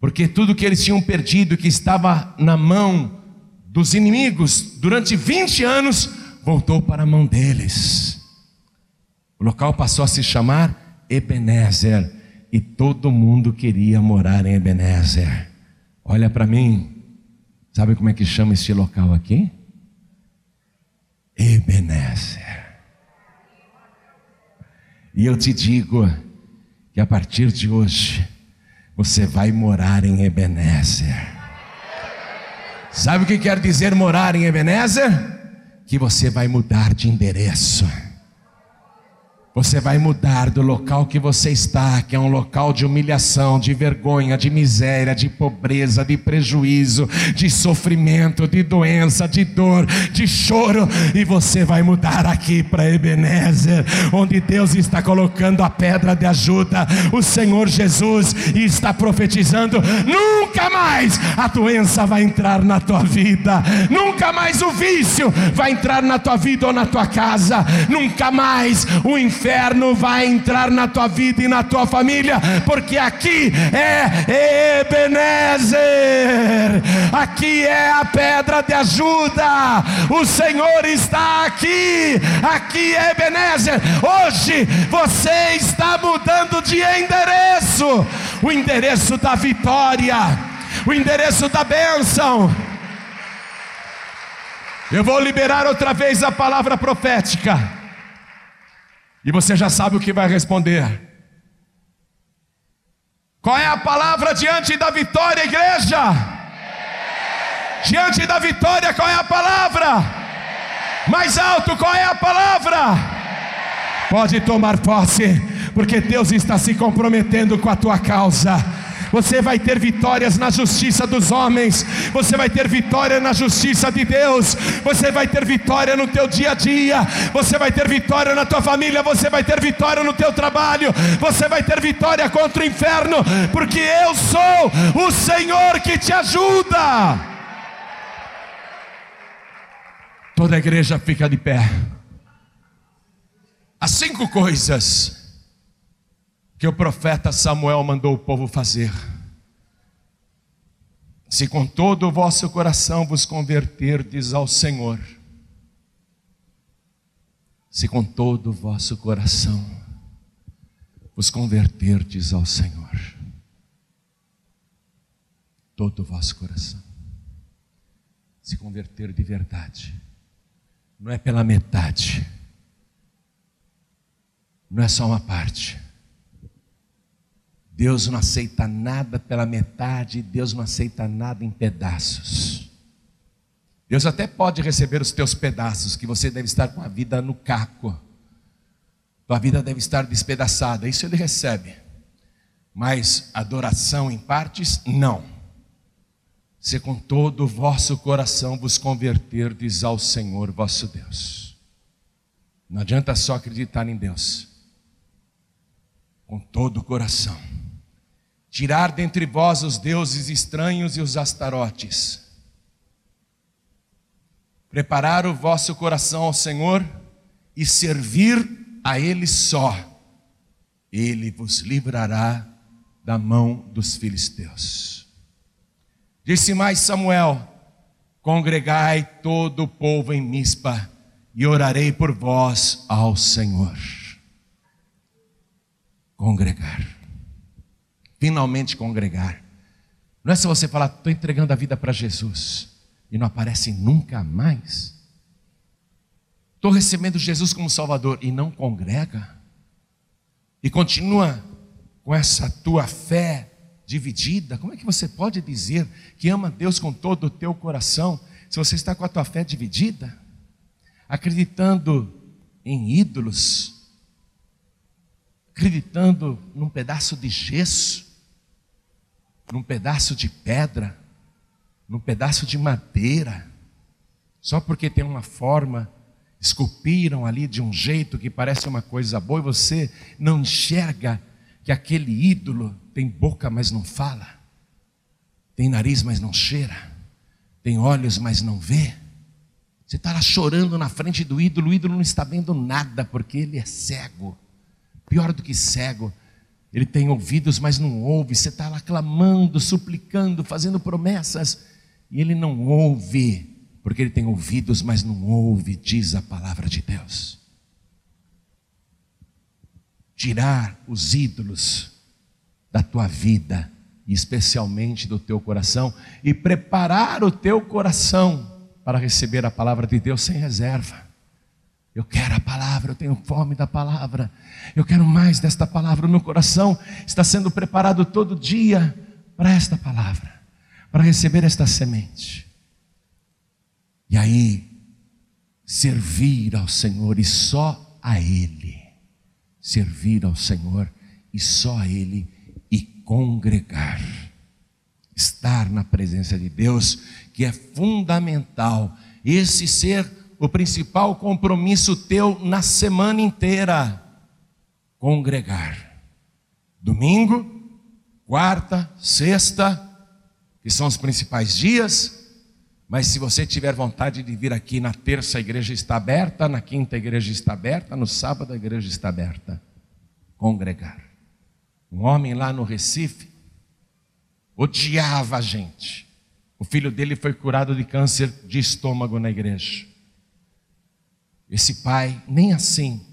porque tudo que eles tinham perdido, que estava na mão dos inimigos durante 20 anos, voltou para a mão deles. O local passou a se chamar Ebenezer e todo mundo queria morar em Ebenezer. Olha para mim, sabe como é que chama este local aqui? Ebenezer. E eu te digo que a partir de hoje você vai morar em Ebenezer. Sabe o que quer dizer morar em Ebenezer? Que você vai mudar de endereço. Você vai mudar do local que você está, que é um local de humilhação, de vergonha, de miséria, de pobreza, de prejuízo, de sofrimento, de doença, de dor, de choro, e você vai mudar aqui para Ebenezer, onde Deus está colocando a pedra de ajuda, o Senhor Jesus, está profetizando: nunca mais a doença vai entrar na tua vida, nunca mais o vício vai entrar na tua vida ou na tua casa, nunca mais o inferno inferno vai entrar na tua vida e na tua família, porque aqui é Ebenezer, aqui é a pedra de ajuda, o Senhor está aqui, aqui é Ebenezer. Hoje você está mudando de endereço, o endereço da vitória, o endereço da bênção. Eu vou liberar outra vez a palavra profética. E você já sabe o que vai responder. Qual é a palavra diante da vitória, igreja? Diante da vitória, qual é a palavra? Mais alto, qual é a palavra? Pode tomar posse, porque Deus está se comprometendo com a tua causa você vai ter vitórias na justiça dos homens, você vai ter vitória na justiça de Deus, você vai ter vitória no teu dia a dia, você vai ter vitória na tua família, você vai ter vitória no teu trabalho, você vai ter vitória contra o inferno, porque eu sou o Senhor que te ajuda. Toda a igreja fica de pé. As cinco coisas que o profeta Samuel mandou o povo fazer. Se com todo o vosso coração vos converterdes ao Senhor, se com todo o vosso coração vos converterdes ao Senhor, todo o vosso coração, se converter de verdade, não é pela metade, não é só uma parte Deus não aceita nada pela metade, Deus não aceita nada em pedaços. Deus até pode receber os teus pedaços, que você deve estar com a vida no caco, tua vida deve estar despedaçada, isso Ele recebe. Mas adoração em partes, não. Se com todo o vosso coração vos converterdes ao Senhor vosso Deus. Não adianta só acreditar em Deus, com todo o coração tirar dentre vós os deuses estranhos e os astarotes, preparar o vosso coração ao Senhor e servir a Ele só, Ele vos livrará da mão dos filisteus. Disse mais Samuel: Congregai todo o povo em Mispa, e orarei por vós ao Senhor. Congregar finalmente congregar. Não é só você falar, estou entregando a vida para Jesus e não aparece nunca mais. Estou recebendo Jesus como Salvador e não congrega? E continua com essa tua fé dividida? Como é que você pode dizer que ama Deus com todo o teu coração se você está com a tua fé dividida? Acreditando em ídolos, acreditando num pedaço de gesso, num pedaço de pedra, num pedaço de madeira, só porque tem uma forma, esculpiram ali de um jeito que parece uma coisa boa e você não enxerga que aquele ídolo tem boca, mas não fala, tem nariz, mas não cheira, tem olhos, mas não vê. Você está lá chorando na frente do ídolo, o ídolo não está vendo nada, porque ele é cego. Pior do que cego, ele tem ouvidos, mas não ouve. Você está lá clamando, suplicando, fazendo promessas, e ele não ouve, porque ele tem ouvidos, mas não ouve, diz a palavra de Deus. Tirar os ídolos da tua vida, especialmente do teu coração, e preparar o teu coração para receber a palavra de Deus sem reserva. Eu quero a palavra, eu tenho fome da palavra, eu quero mais desta palavra. O meu coração está sendo preparado todo dia para esta palavra para receber esta semente. E aí, servir ao Senhor e só a Ele. Servir ao Senhor e só a Ele e congregar. Estar na presença de Deus, que é fundamental. Esse ser o principal compromisso teu na semana inteira. Congregar. Domingo, quarta, sexta, que são os principais dias, mas se você tiver vontade de vir aqui na terça, a igreja está aberta, na quinta, a igreja está aberta, no sábado, a igreja está aberta. Congregar. Um homem lá no Recife odiava a gente. O filho dele foi curado de câncer de estômago na igreja. Esse pai, nem assim,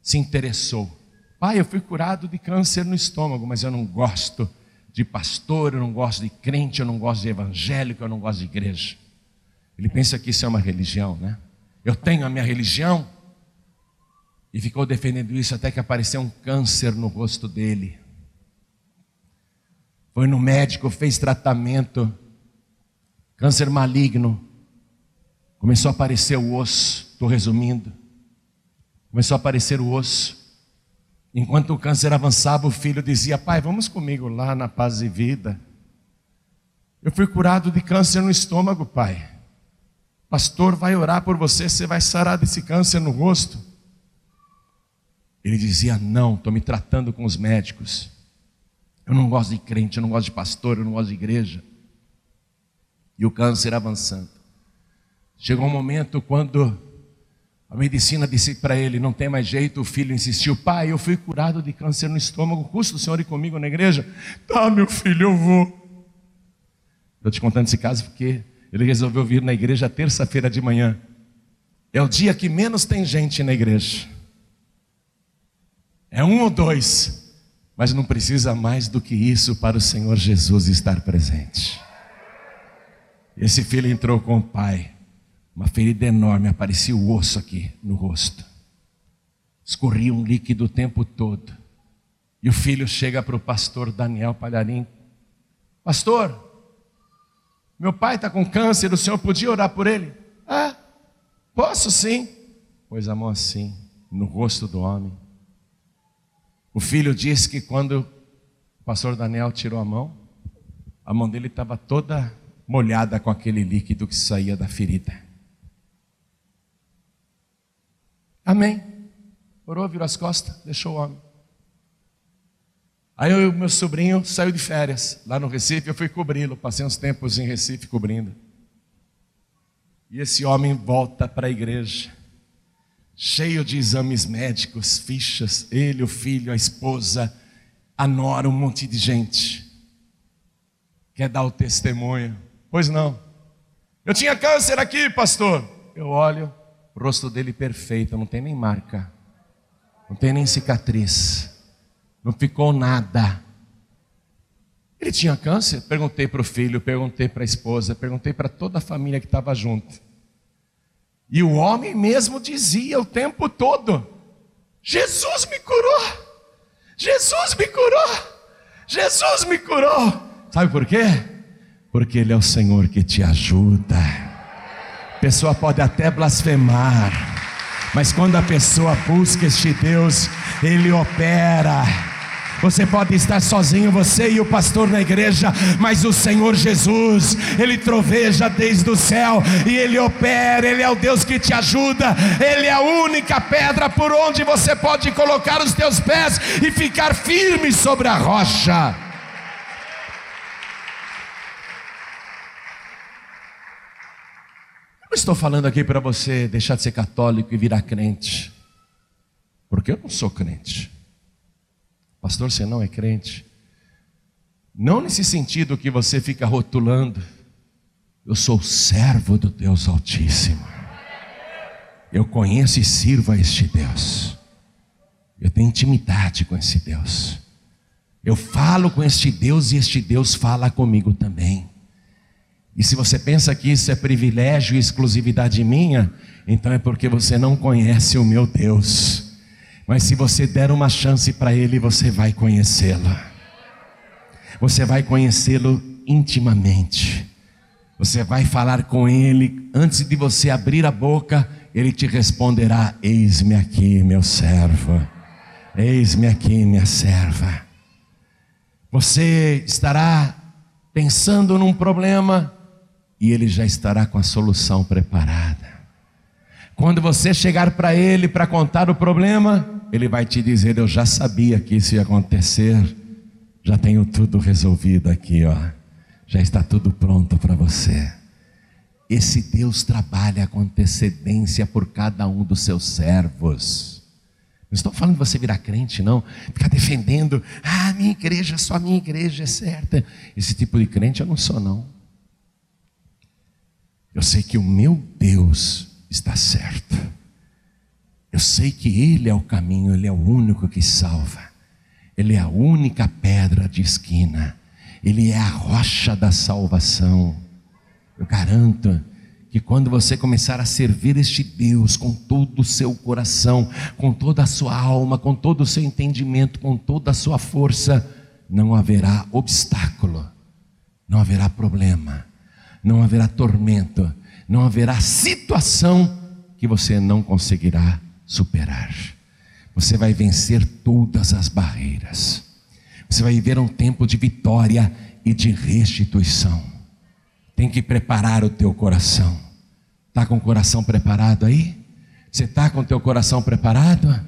se interessou. Pai, eu fui curado de câncer no estômago, mas eu não gosto de pastor, eu não gosto de crente, eu não gosto de evangélico, eu não gosto de igreja. Ele pensa que isso é uma religião, né? Eu tenho a minha religião. E ficou defendendo isso até que apareceu um câncer no rosto dele. Foi no médico, fez tratamento, câncer maligno. Começou a aparecer o osso, estou resumindo. Começou a aparecer o osso. Enquanto o câncer avançava, o filho dizia: Pai, vamos comigo lá na paz e vida. Eu fui curado de câncer no estômago, pai. Pastor vai orar por você, você vai sarar desse câncer no rosto. Ele dizia: Não, estou me tratando com os médicos. Eu não gosto de crente, eu não gosto de pastor, eu não gosto de igreja. E o câncer avançando. Chegou um momento quando a medicina disse para ele: não tem mais jeito. O filho insistiu: pai, eu fui curado de câncer no estômago. Custa o senhor ir comigo na igreja? Tá, meu filho, eu vou. Estou te contando esse caso porque ele resolveu vir na igreja terça-feira de manhã. É o dia que menos tem gente na igreja. É um ou dois, mas não precisa mais do que isso para o Senhor Jesus estar presente. Esse filho entrou com o pai. Uma ferida enorme, aparecia o osso aqui no rosto. Escorria um líquido o tempo todo. E o filho chega para o pastor Daniel Palharim: Pastor, meu pai está com câncer, o senhor podia orar por ele? Ah, posso sim. Pôs a mão assim, no rosto do homem. O filho disse que quando o pastor Daniel tirou a mão, a mão dele estava toda molhada com aquele líquido que saía da ferida. Amém. Orou, virou as costas, deixou o homem. Aí o meu sobrinho saiu de férias lá no Recife, eu fui cobri-lo, passei uns tempos em Recife cobrindo. E esse homem volta para a igreja, cheio de exames médicos, fichas, ele, o filho, a esposa, a nora, um monte de gente. Quer dar o testemunho? Pois não. Eu tinha câncer aqui, pastor. Eu olho, o rosto dele perfeito, não tem nem marca, não tem nem cicatriz, não ficou nada. Ele tinha câncer? Perguntei para o filho, perguntei para a esposa, perguntei para toda a família que estava junto. E o homem mesmo dizia o tempo todo: Jesus me curou, Jesus me curou, Jesus me curou. Sabe por quê? Porque Ele é o Senhor que te ajuda. Pessoa pode até blasfemar, mas quando a pessoa busca este Deus, Ele opera. Você pode estar sozinho, você e o pastor na igreja, mas o Senhor Jesus, Ele troveja desde o céu e Ele opera, Ele é o Deus que te ajuda, Ele é a única pedra por onde você pode colocar os teus pés e ficar firme sobre a rocha. Eu estou falando aqui para você deixar de ser católico e virar crente, porque eu não sou crente. Pastor, você não é crente? Não nesse sentido que você fica rotulando. Eu sou servo do Deus Altíssimo. Eu conheço e sirvo a este Deus. Eu tenho intimidade com esse Deus. Eu falo com este Deus e este Deus fala comigo também. E se você pensa que isso é privilégio e exclusividade minha, então é porque você não conhece o meu Deus. Mas se você der uma chance para Ele, você vai conhecê-lo. Você vai conhecê-lo intimamente. Você vai falar com Ele, antes de você abrir a boca, Ele te responderá: Eis-me aqui, meu servo. Eis-me aqui, minha serva. Você estará pensando num problema e Ele já estará com a solução preparada. Quando você chegar para Ele para contar o problema, Ele vai te dizer: Eu já sabia que isso ia acontecer, já tenho tudo resolvido aqui, ó. Já está tudo pronto para você. Esse Deus trabalha com antecedência por cada um dos seus servos. Não estou falando de você virar crente, não. Ficar defendendo, ah, minha igreja, só minha igreja é certa. Esse tipo de crente eu não sou, não. Eu sei que o meu Deus está certo. Eu sei que Ele é o caminho, Ele é o único que salva. Ele é a única pedra de esquina. Ele é a rocha da salvação. Eu garanto que quando você começar a servir este Deus com todo o seu coração, com toda a sua alma, com todo o seu entendimento, com toda a sua força, não haverá obstáculo, não haverá problema, não haverá tormento, não haverá situação que você não conseguirá superar. Você vai vencer todas as barreiras. Você vai viver um tempo de vitória e de restituição. Tem que preparar o teu coração. Está com o coração preparado aí? Você está com o teu coração preparado?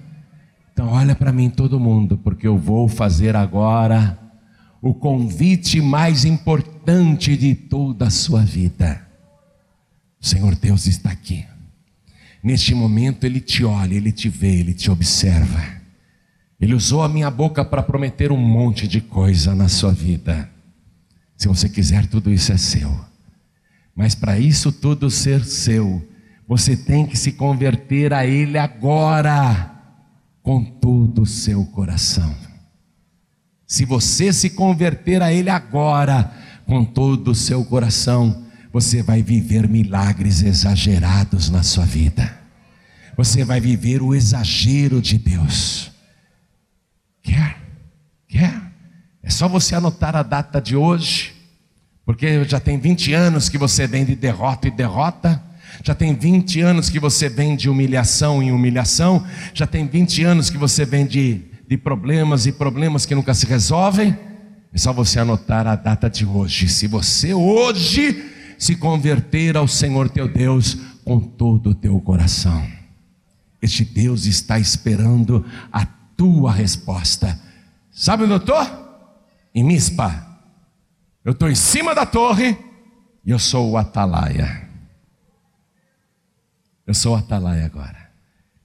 Então olha para mim todo mundo, porque eu vou fazer agora o convite mais importante de toda a sua vida. O Senhor Deus está aqui. Neste momento Ele te olha, Ele te vê, Ele te observa. Ele usou a minha boca para prometer um monte de coisa na sua vida. Se você quiser, tudo isso é seu. Mas para isso tudo ser seu, você tem que se converter a Ele agora, com todo o seu coração. Se você se converter a Ele agora, com todo o seu coração, você vai viver milagres exagerados na sua vida. Você vai viver o exagero de Deus. Quer? Quer? É só você anotar a data de hoje, porque já tem 20 anos que você vem de derrota e derrota. Já tem 20 anos que você vem de humilhação em humilhação. Já tem 20 anos que você vem de, de problemas e problemas que nunca se resolvem. É só você anotar a data de hoje. Se você hoje se converter ao Senhor teu Deus com todo o teu coração. Este Deus está esperando a tua resposta. Sabe onde eu estou? Em Mispa. Eu estou em cima da torre e eu sou o atalaia. Eu sou o atalaia agora.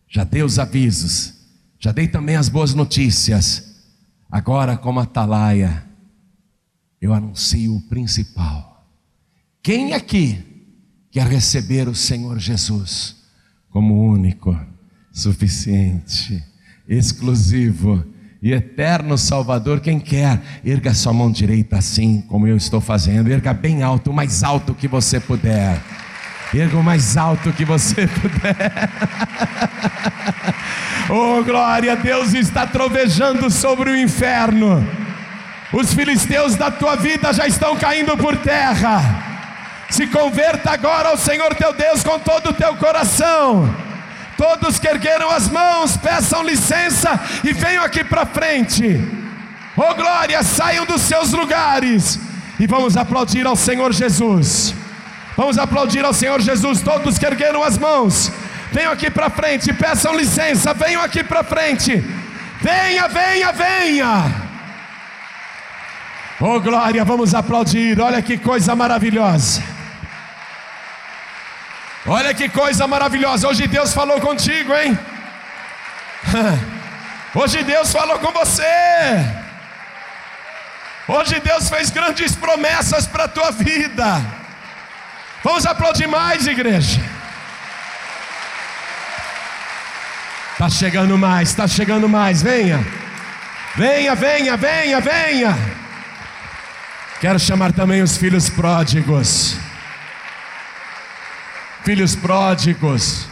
Já dei os avisos, já dei também as boas notícias. Agora, como atalaia, eu anuncio o principal quem aqui quer receber o Senhor Jesus como único, suficiente, exclusivo e eterno Salvador? Quem quer, erga sua mão direita assim como eu estou fazendo, erga bem alto, o mais alto que você puder. Erga o mais alto que você puder. oh, glória, Deus está trovejando sobre o inferno. Os filisteus da tua vida já estão caindo por terra. Se converta agora ao Senhor teu Deus com todo o teu coração. Todos que ergueram as mãos, peçam licença e venham aqui para frente. Oh glória, saiam dos seus lugares e vamos aplaudir ao Senhor Jesus. Vamos aplaudir ao Senhor Jesus, todos que ergueram as mãos. Venham aqui para frente, peçam licença, venham aqui para frente. Venha, venha, venha. Oh glória, vamos aplaudir. Olha que coisa maravilhosa. Olha que coisa maravilhosa. Hoje Deus falou contigo, hein? Hoje Deus falou com você. Hoje Deus fez grandes promessas para a tua vida. Vamos aplaudir mais, igreja. Está chegando mais, está chegando mais. Venha, venha, venha, venha, venha. Quero chamar também os filhos pródigos. Filhos pródigos,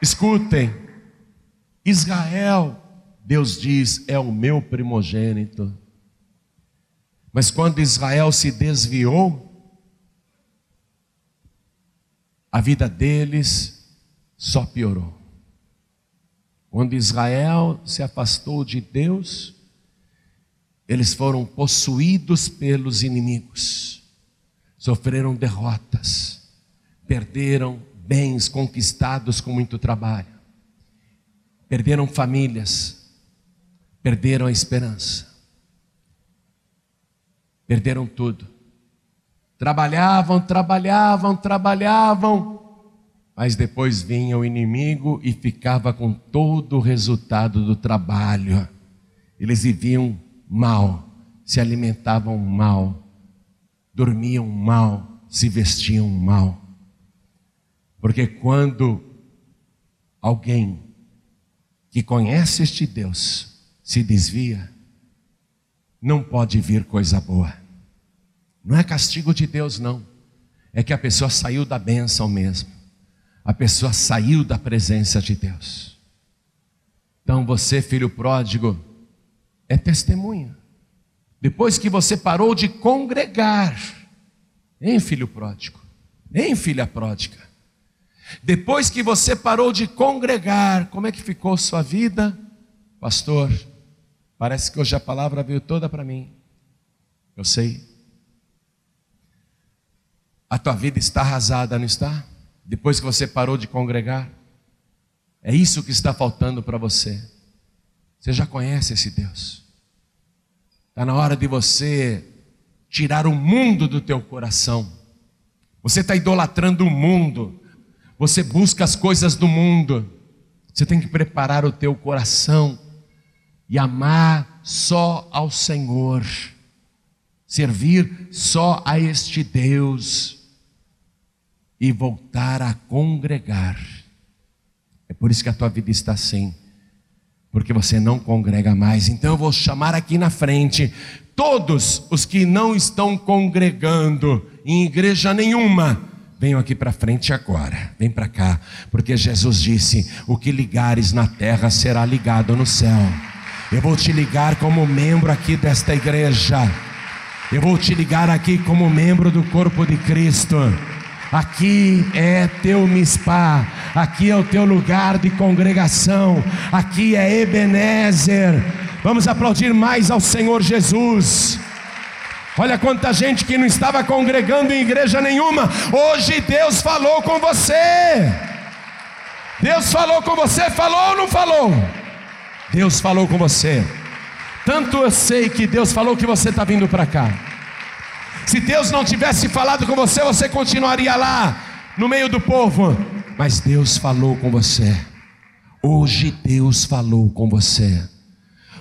escutem. Israel, Deus diz, é o meu primogênito. Mas quando Israel se desviou, a vida deles só piorou. Quando Israel se afastou de Deus, eles foram possuídos pelos inimigos, sofreram derrotas, perderam bens conquistados com muito trabalho, perderam famílias, perderam a esperança, perderam tudo. Trabalhavam, trabalhavam, trabalhavam, mas depois vinha o inimigo e ficava com todo o resultado do trabalho. Eles viviam mal, se alimentavam mal, dormiam mal, se vestiam mal. Porque quando alguém que conhece este Deus se desvia, não pode vir coisa boa. Não é castigo de Deus, não. É que a pessoa saiu da bênção mesmo. A pessoa saiu da presença de Deus. Então você, filho pródigo, é testemunha. Depois que você parou de congregar, hein, filho pródigo? Hein, filha pródiga? Depois que você parou de congregar, como é que ficou sua vida? Pastor, parece que hoje a palavra veio toda para mim. Eu sei. A tua vida está arrasada, não está? Depois que você parou de congregar. É isso que está faltando para você. Você já conhece esse Deus. Está na hora de você tirar o mundo do teu coração. Você está idolatrando o mundo. Você busca as coisas do mundo. Você tem que preparar o teu coração e amar só ao Senhor. Servir só a este Deus e voltar a congregar. É por isso que a tua vida está assim, porque você não congrega mais. Então eu vou chamar aqui na frente todos os que não estão congregando em igreja nenhuma. Venham aqui para frente agora, vem para cá, porque Jesus disse: O que ligares na terra será ligado no céu. Eu vou te ligar como membro aqui desta igreja. Eu vou te ligar aqui como membro do corpo de Cristo. Aqui é teu mispá, aqui é o teu lugar de congregação, aqui é Ebenezer. Vamos aplaudir mais ao Senhor Jesus. Olha quanta gente que não estava congregando em igreja nenhuma, hoje Deus falou com você. Deus falou com você, falou ou não falou? Deus falou com você. Tanto eu sei que Deus falou que você está vindo para cá. Se Deus não tivesse falado com você, você continuaria lá, no meio do povo. Mas Deus falou com você. Hoje Deus falou com você.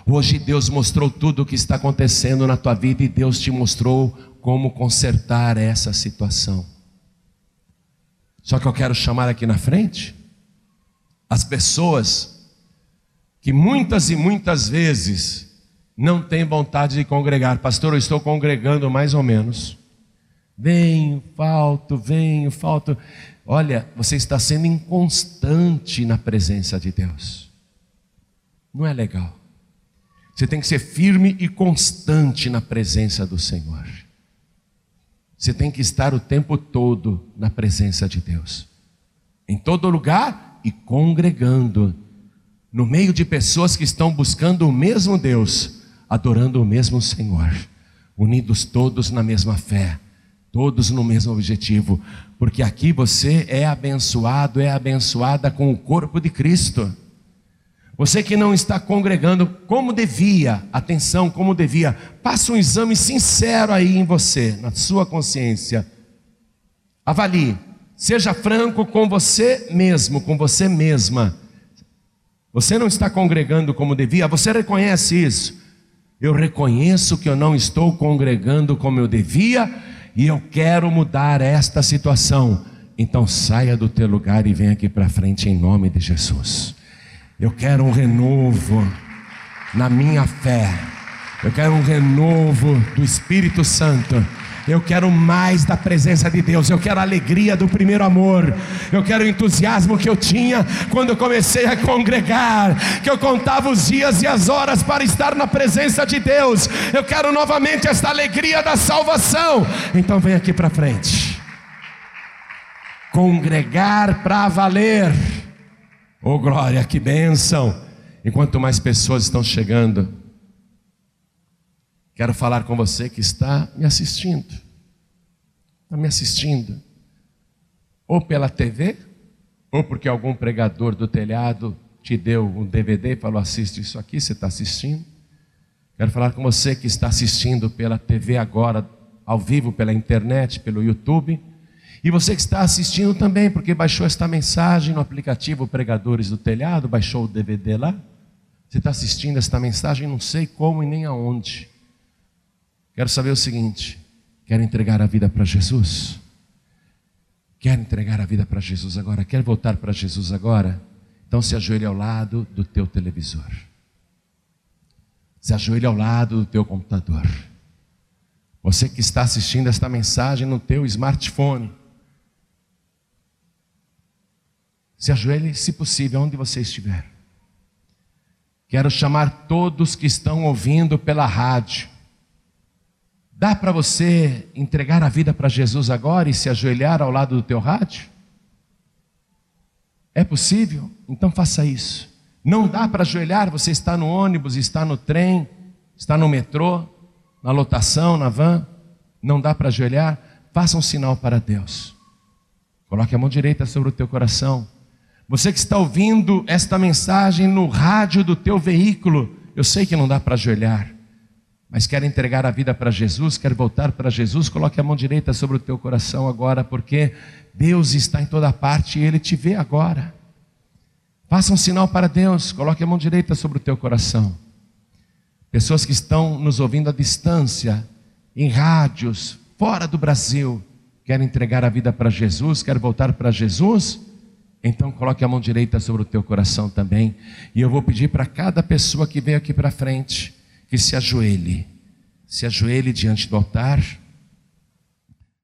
Hoje Deus mostrou tudo o que está acontecendo na tua vida e Deus te mostrou como consertar essa situação. Só que eu quero chamar aqui na frente as pessoas que muitas e muitas vezes não tem vontade de congregar. Pastor, eu estou congregando mais ou menos. Venho, falto, venho, falto. Olha, você está sendo inconstante na presença de Deus. Não é legal. Você tem que ser firme e constante na presença do Senhor. Você tem que estar o tempo todo na presença de Deus, em todo lugar e congregando, no meio de pessoas que estão buscando o mesmo Deus, adorando o mesmo Senhor, unidos todos na mesma fé, todos no mesmo objetivo, porque aqui você é abençoado, é abençoada com o corpo de Cristo. Você que não está congregando como devia, atenção, como devia, faça um exame sincero aí em você, na sua consciência. Avalie, seja franco com você mesmo, com você mesma. Você não está congregando como devia, você reconhece isso. Eu reconheço que eu não estou congregando como eu devia e eu quero mudar esta situação. Então saia do teu lugar e venha aqui para frente em nome de Jesus. Eu quero um renovo na minha fé. Eu quero um renovo do Espírito Santo. Eu quero mais da presença de Deus. Eu quero a alegria do primeiro amor. Eu quero o entusiasmo que eu tinha quando eu comecei a congregar. Que eu contava os dias e as horas para estar na presença de Deus. Eu quero novamente esta alegria da salvação. Então vem aqui para frente. Congregar para valer. Oh glória, que bênção! Enquanto mais pessoas estão chegando, quero falar com você que está me assistindo. Está me assistindo. Ou pela TV, ou porque algum pregador do telhado te deu um DVD e falou: assiste isso aqui, você está assistindo. Quero falar com você que está assistindo pela TV agora, ao vivo, pela internet, pelo YouTube e você que está assistindo também, porque baixou esta mensagem no aplicativo Pregadores do Telhado, baixou o DVD lá. Você está assistindo esta mensagem, não sei como e nem aonde. Quero saber o seguinte: quer entregar a vida para Jesus? Quer entregar a vida para Jesus agora? Quer voltar para Jesus agora? Então se ajoelhe ao lado do teu televisor. Se ajoelhe ao lado do teu computador. Você que está assistindo esta mensagem no teu smartphone. Se ajoelhe, se possível, onde você estiver. Quero chamar todos que estão ouvindo pela rádio. Dá para você entregar a vida para Jesus agora e se ajoelhar ao lado do teu rádio? É possível? Então faça isso. Não dá para ajoelhar, você está no ônibus, está no trem, está no metrô, na lotação, na van. Não dá para ajoelhar? Faça um sinal para Deus. Coloque a mão direita sobre o teu coração. Você que está ouvindo esta mensagem no rádio do teu veículo, eu sei que não dá para ajoelhar, mas quer entregar a vida para Jesus, quer voltar para Jesus, coloque a mão direita sobre o teu coração agora, porque Deus está em toda parte e Ele te vê agora. Faça um sinal para Deus, coloque a mão direita sobre o teu coração. Pessoas que estão nos ouvindo à distância, em rádios, fora do Brasil, quer entregar a vida para Jesus, quer voltar para Jesus, então coloque a mão direita sobre o teu coração também. E eu vou pedir para cada pessoa que veio aqui para frente que se ajoelhe. Se ajoelhe diante do altar.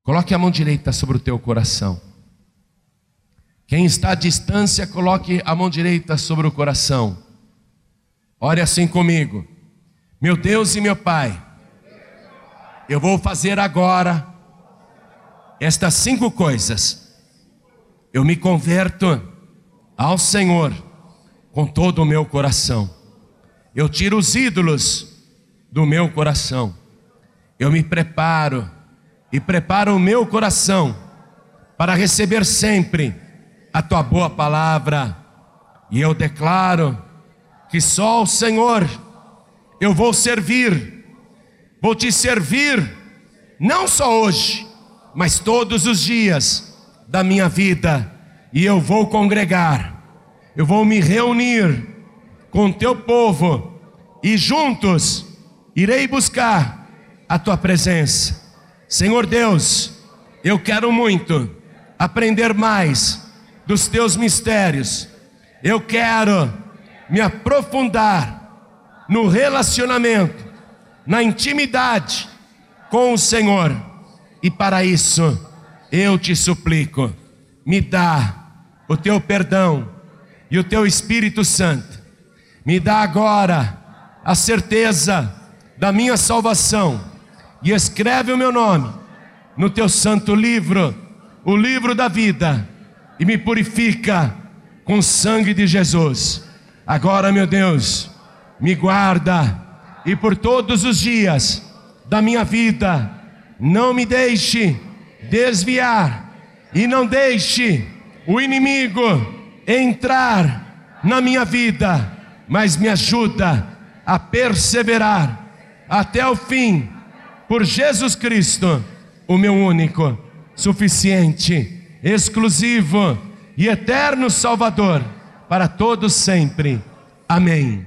Coloque a mão direita sobre o teu coração. Quem está à distância, coloque a mão direita sobre o coração. Ore assim comigo. Meu Deus e meu Pai, eu vou fazer agora estas cinco coisas eu me converto ao Senhor com todo o meu coração. Eu tiro os ídolos do meu coração. Eu me preparo e preparo o meu coração para receber sempre a tua boa palavra. E eu declaro que só o Senhor eu vou servir, vou te servir, não só hoje, mas todos os dias da minha vida e eu vou congregar, eu vou me reunir com teu povo e juntos irei buscar a tua presença. Senhor Deus, eu quero muito aprender mais dos teus mistérios. Eu quero me aprofundar no relacionamento, na intimidade com o Senhor. E para isso, eu te suplico, me dá o teu perdão e o teu Espírito Santo. Me dá agora a certeza da minha salvação e escreve o meu nome no teu santo livro, o livro da vida, e me purifica com o sangue de Jesus. Agora, meu Deus, me guarda e por todos os dias da minha vida, não me deixe desviar e não deixe o inimigo entrar na minha vida, mas me ajuda a perseverar até o fim por Jesus Cristo, o meu único, suficiente, exclusivo e eterno Salvador para todos sempre. Amém.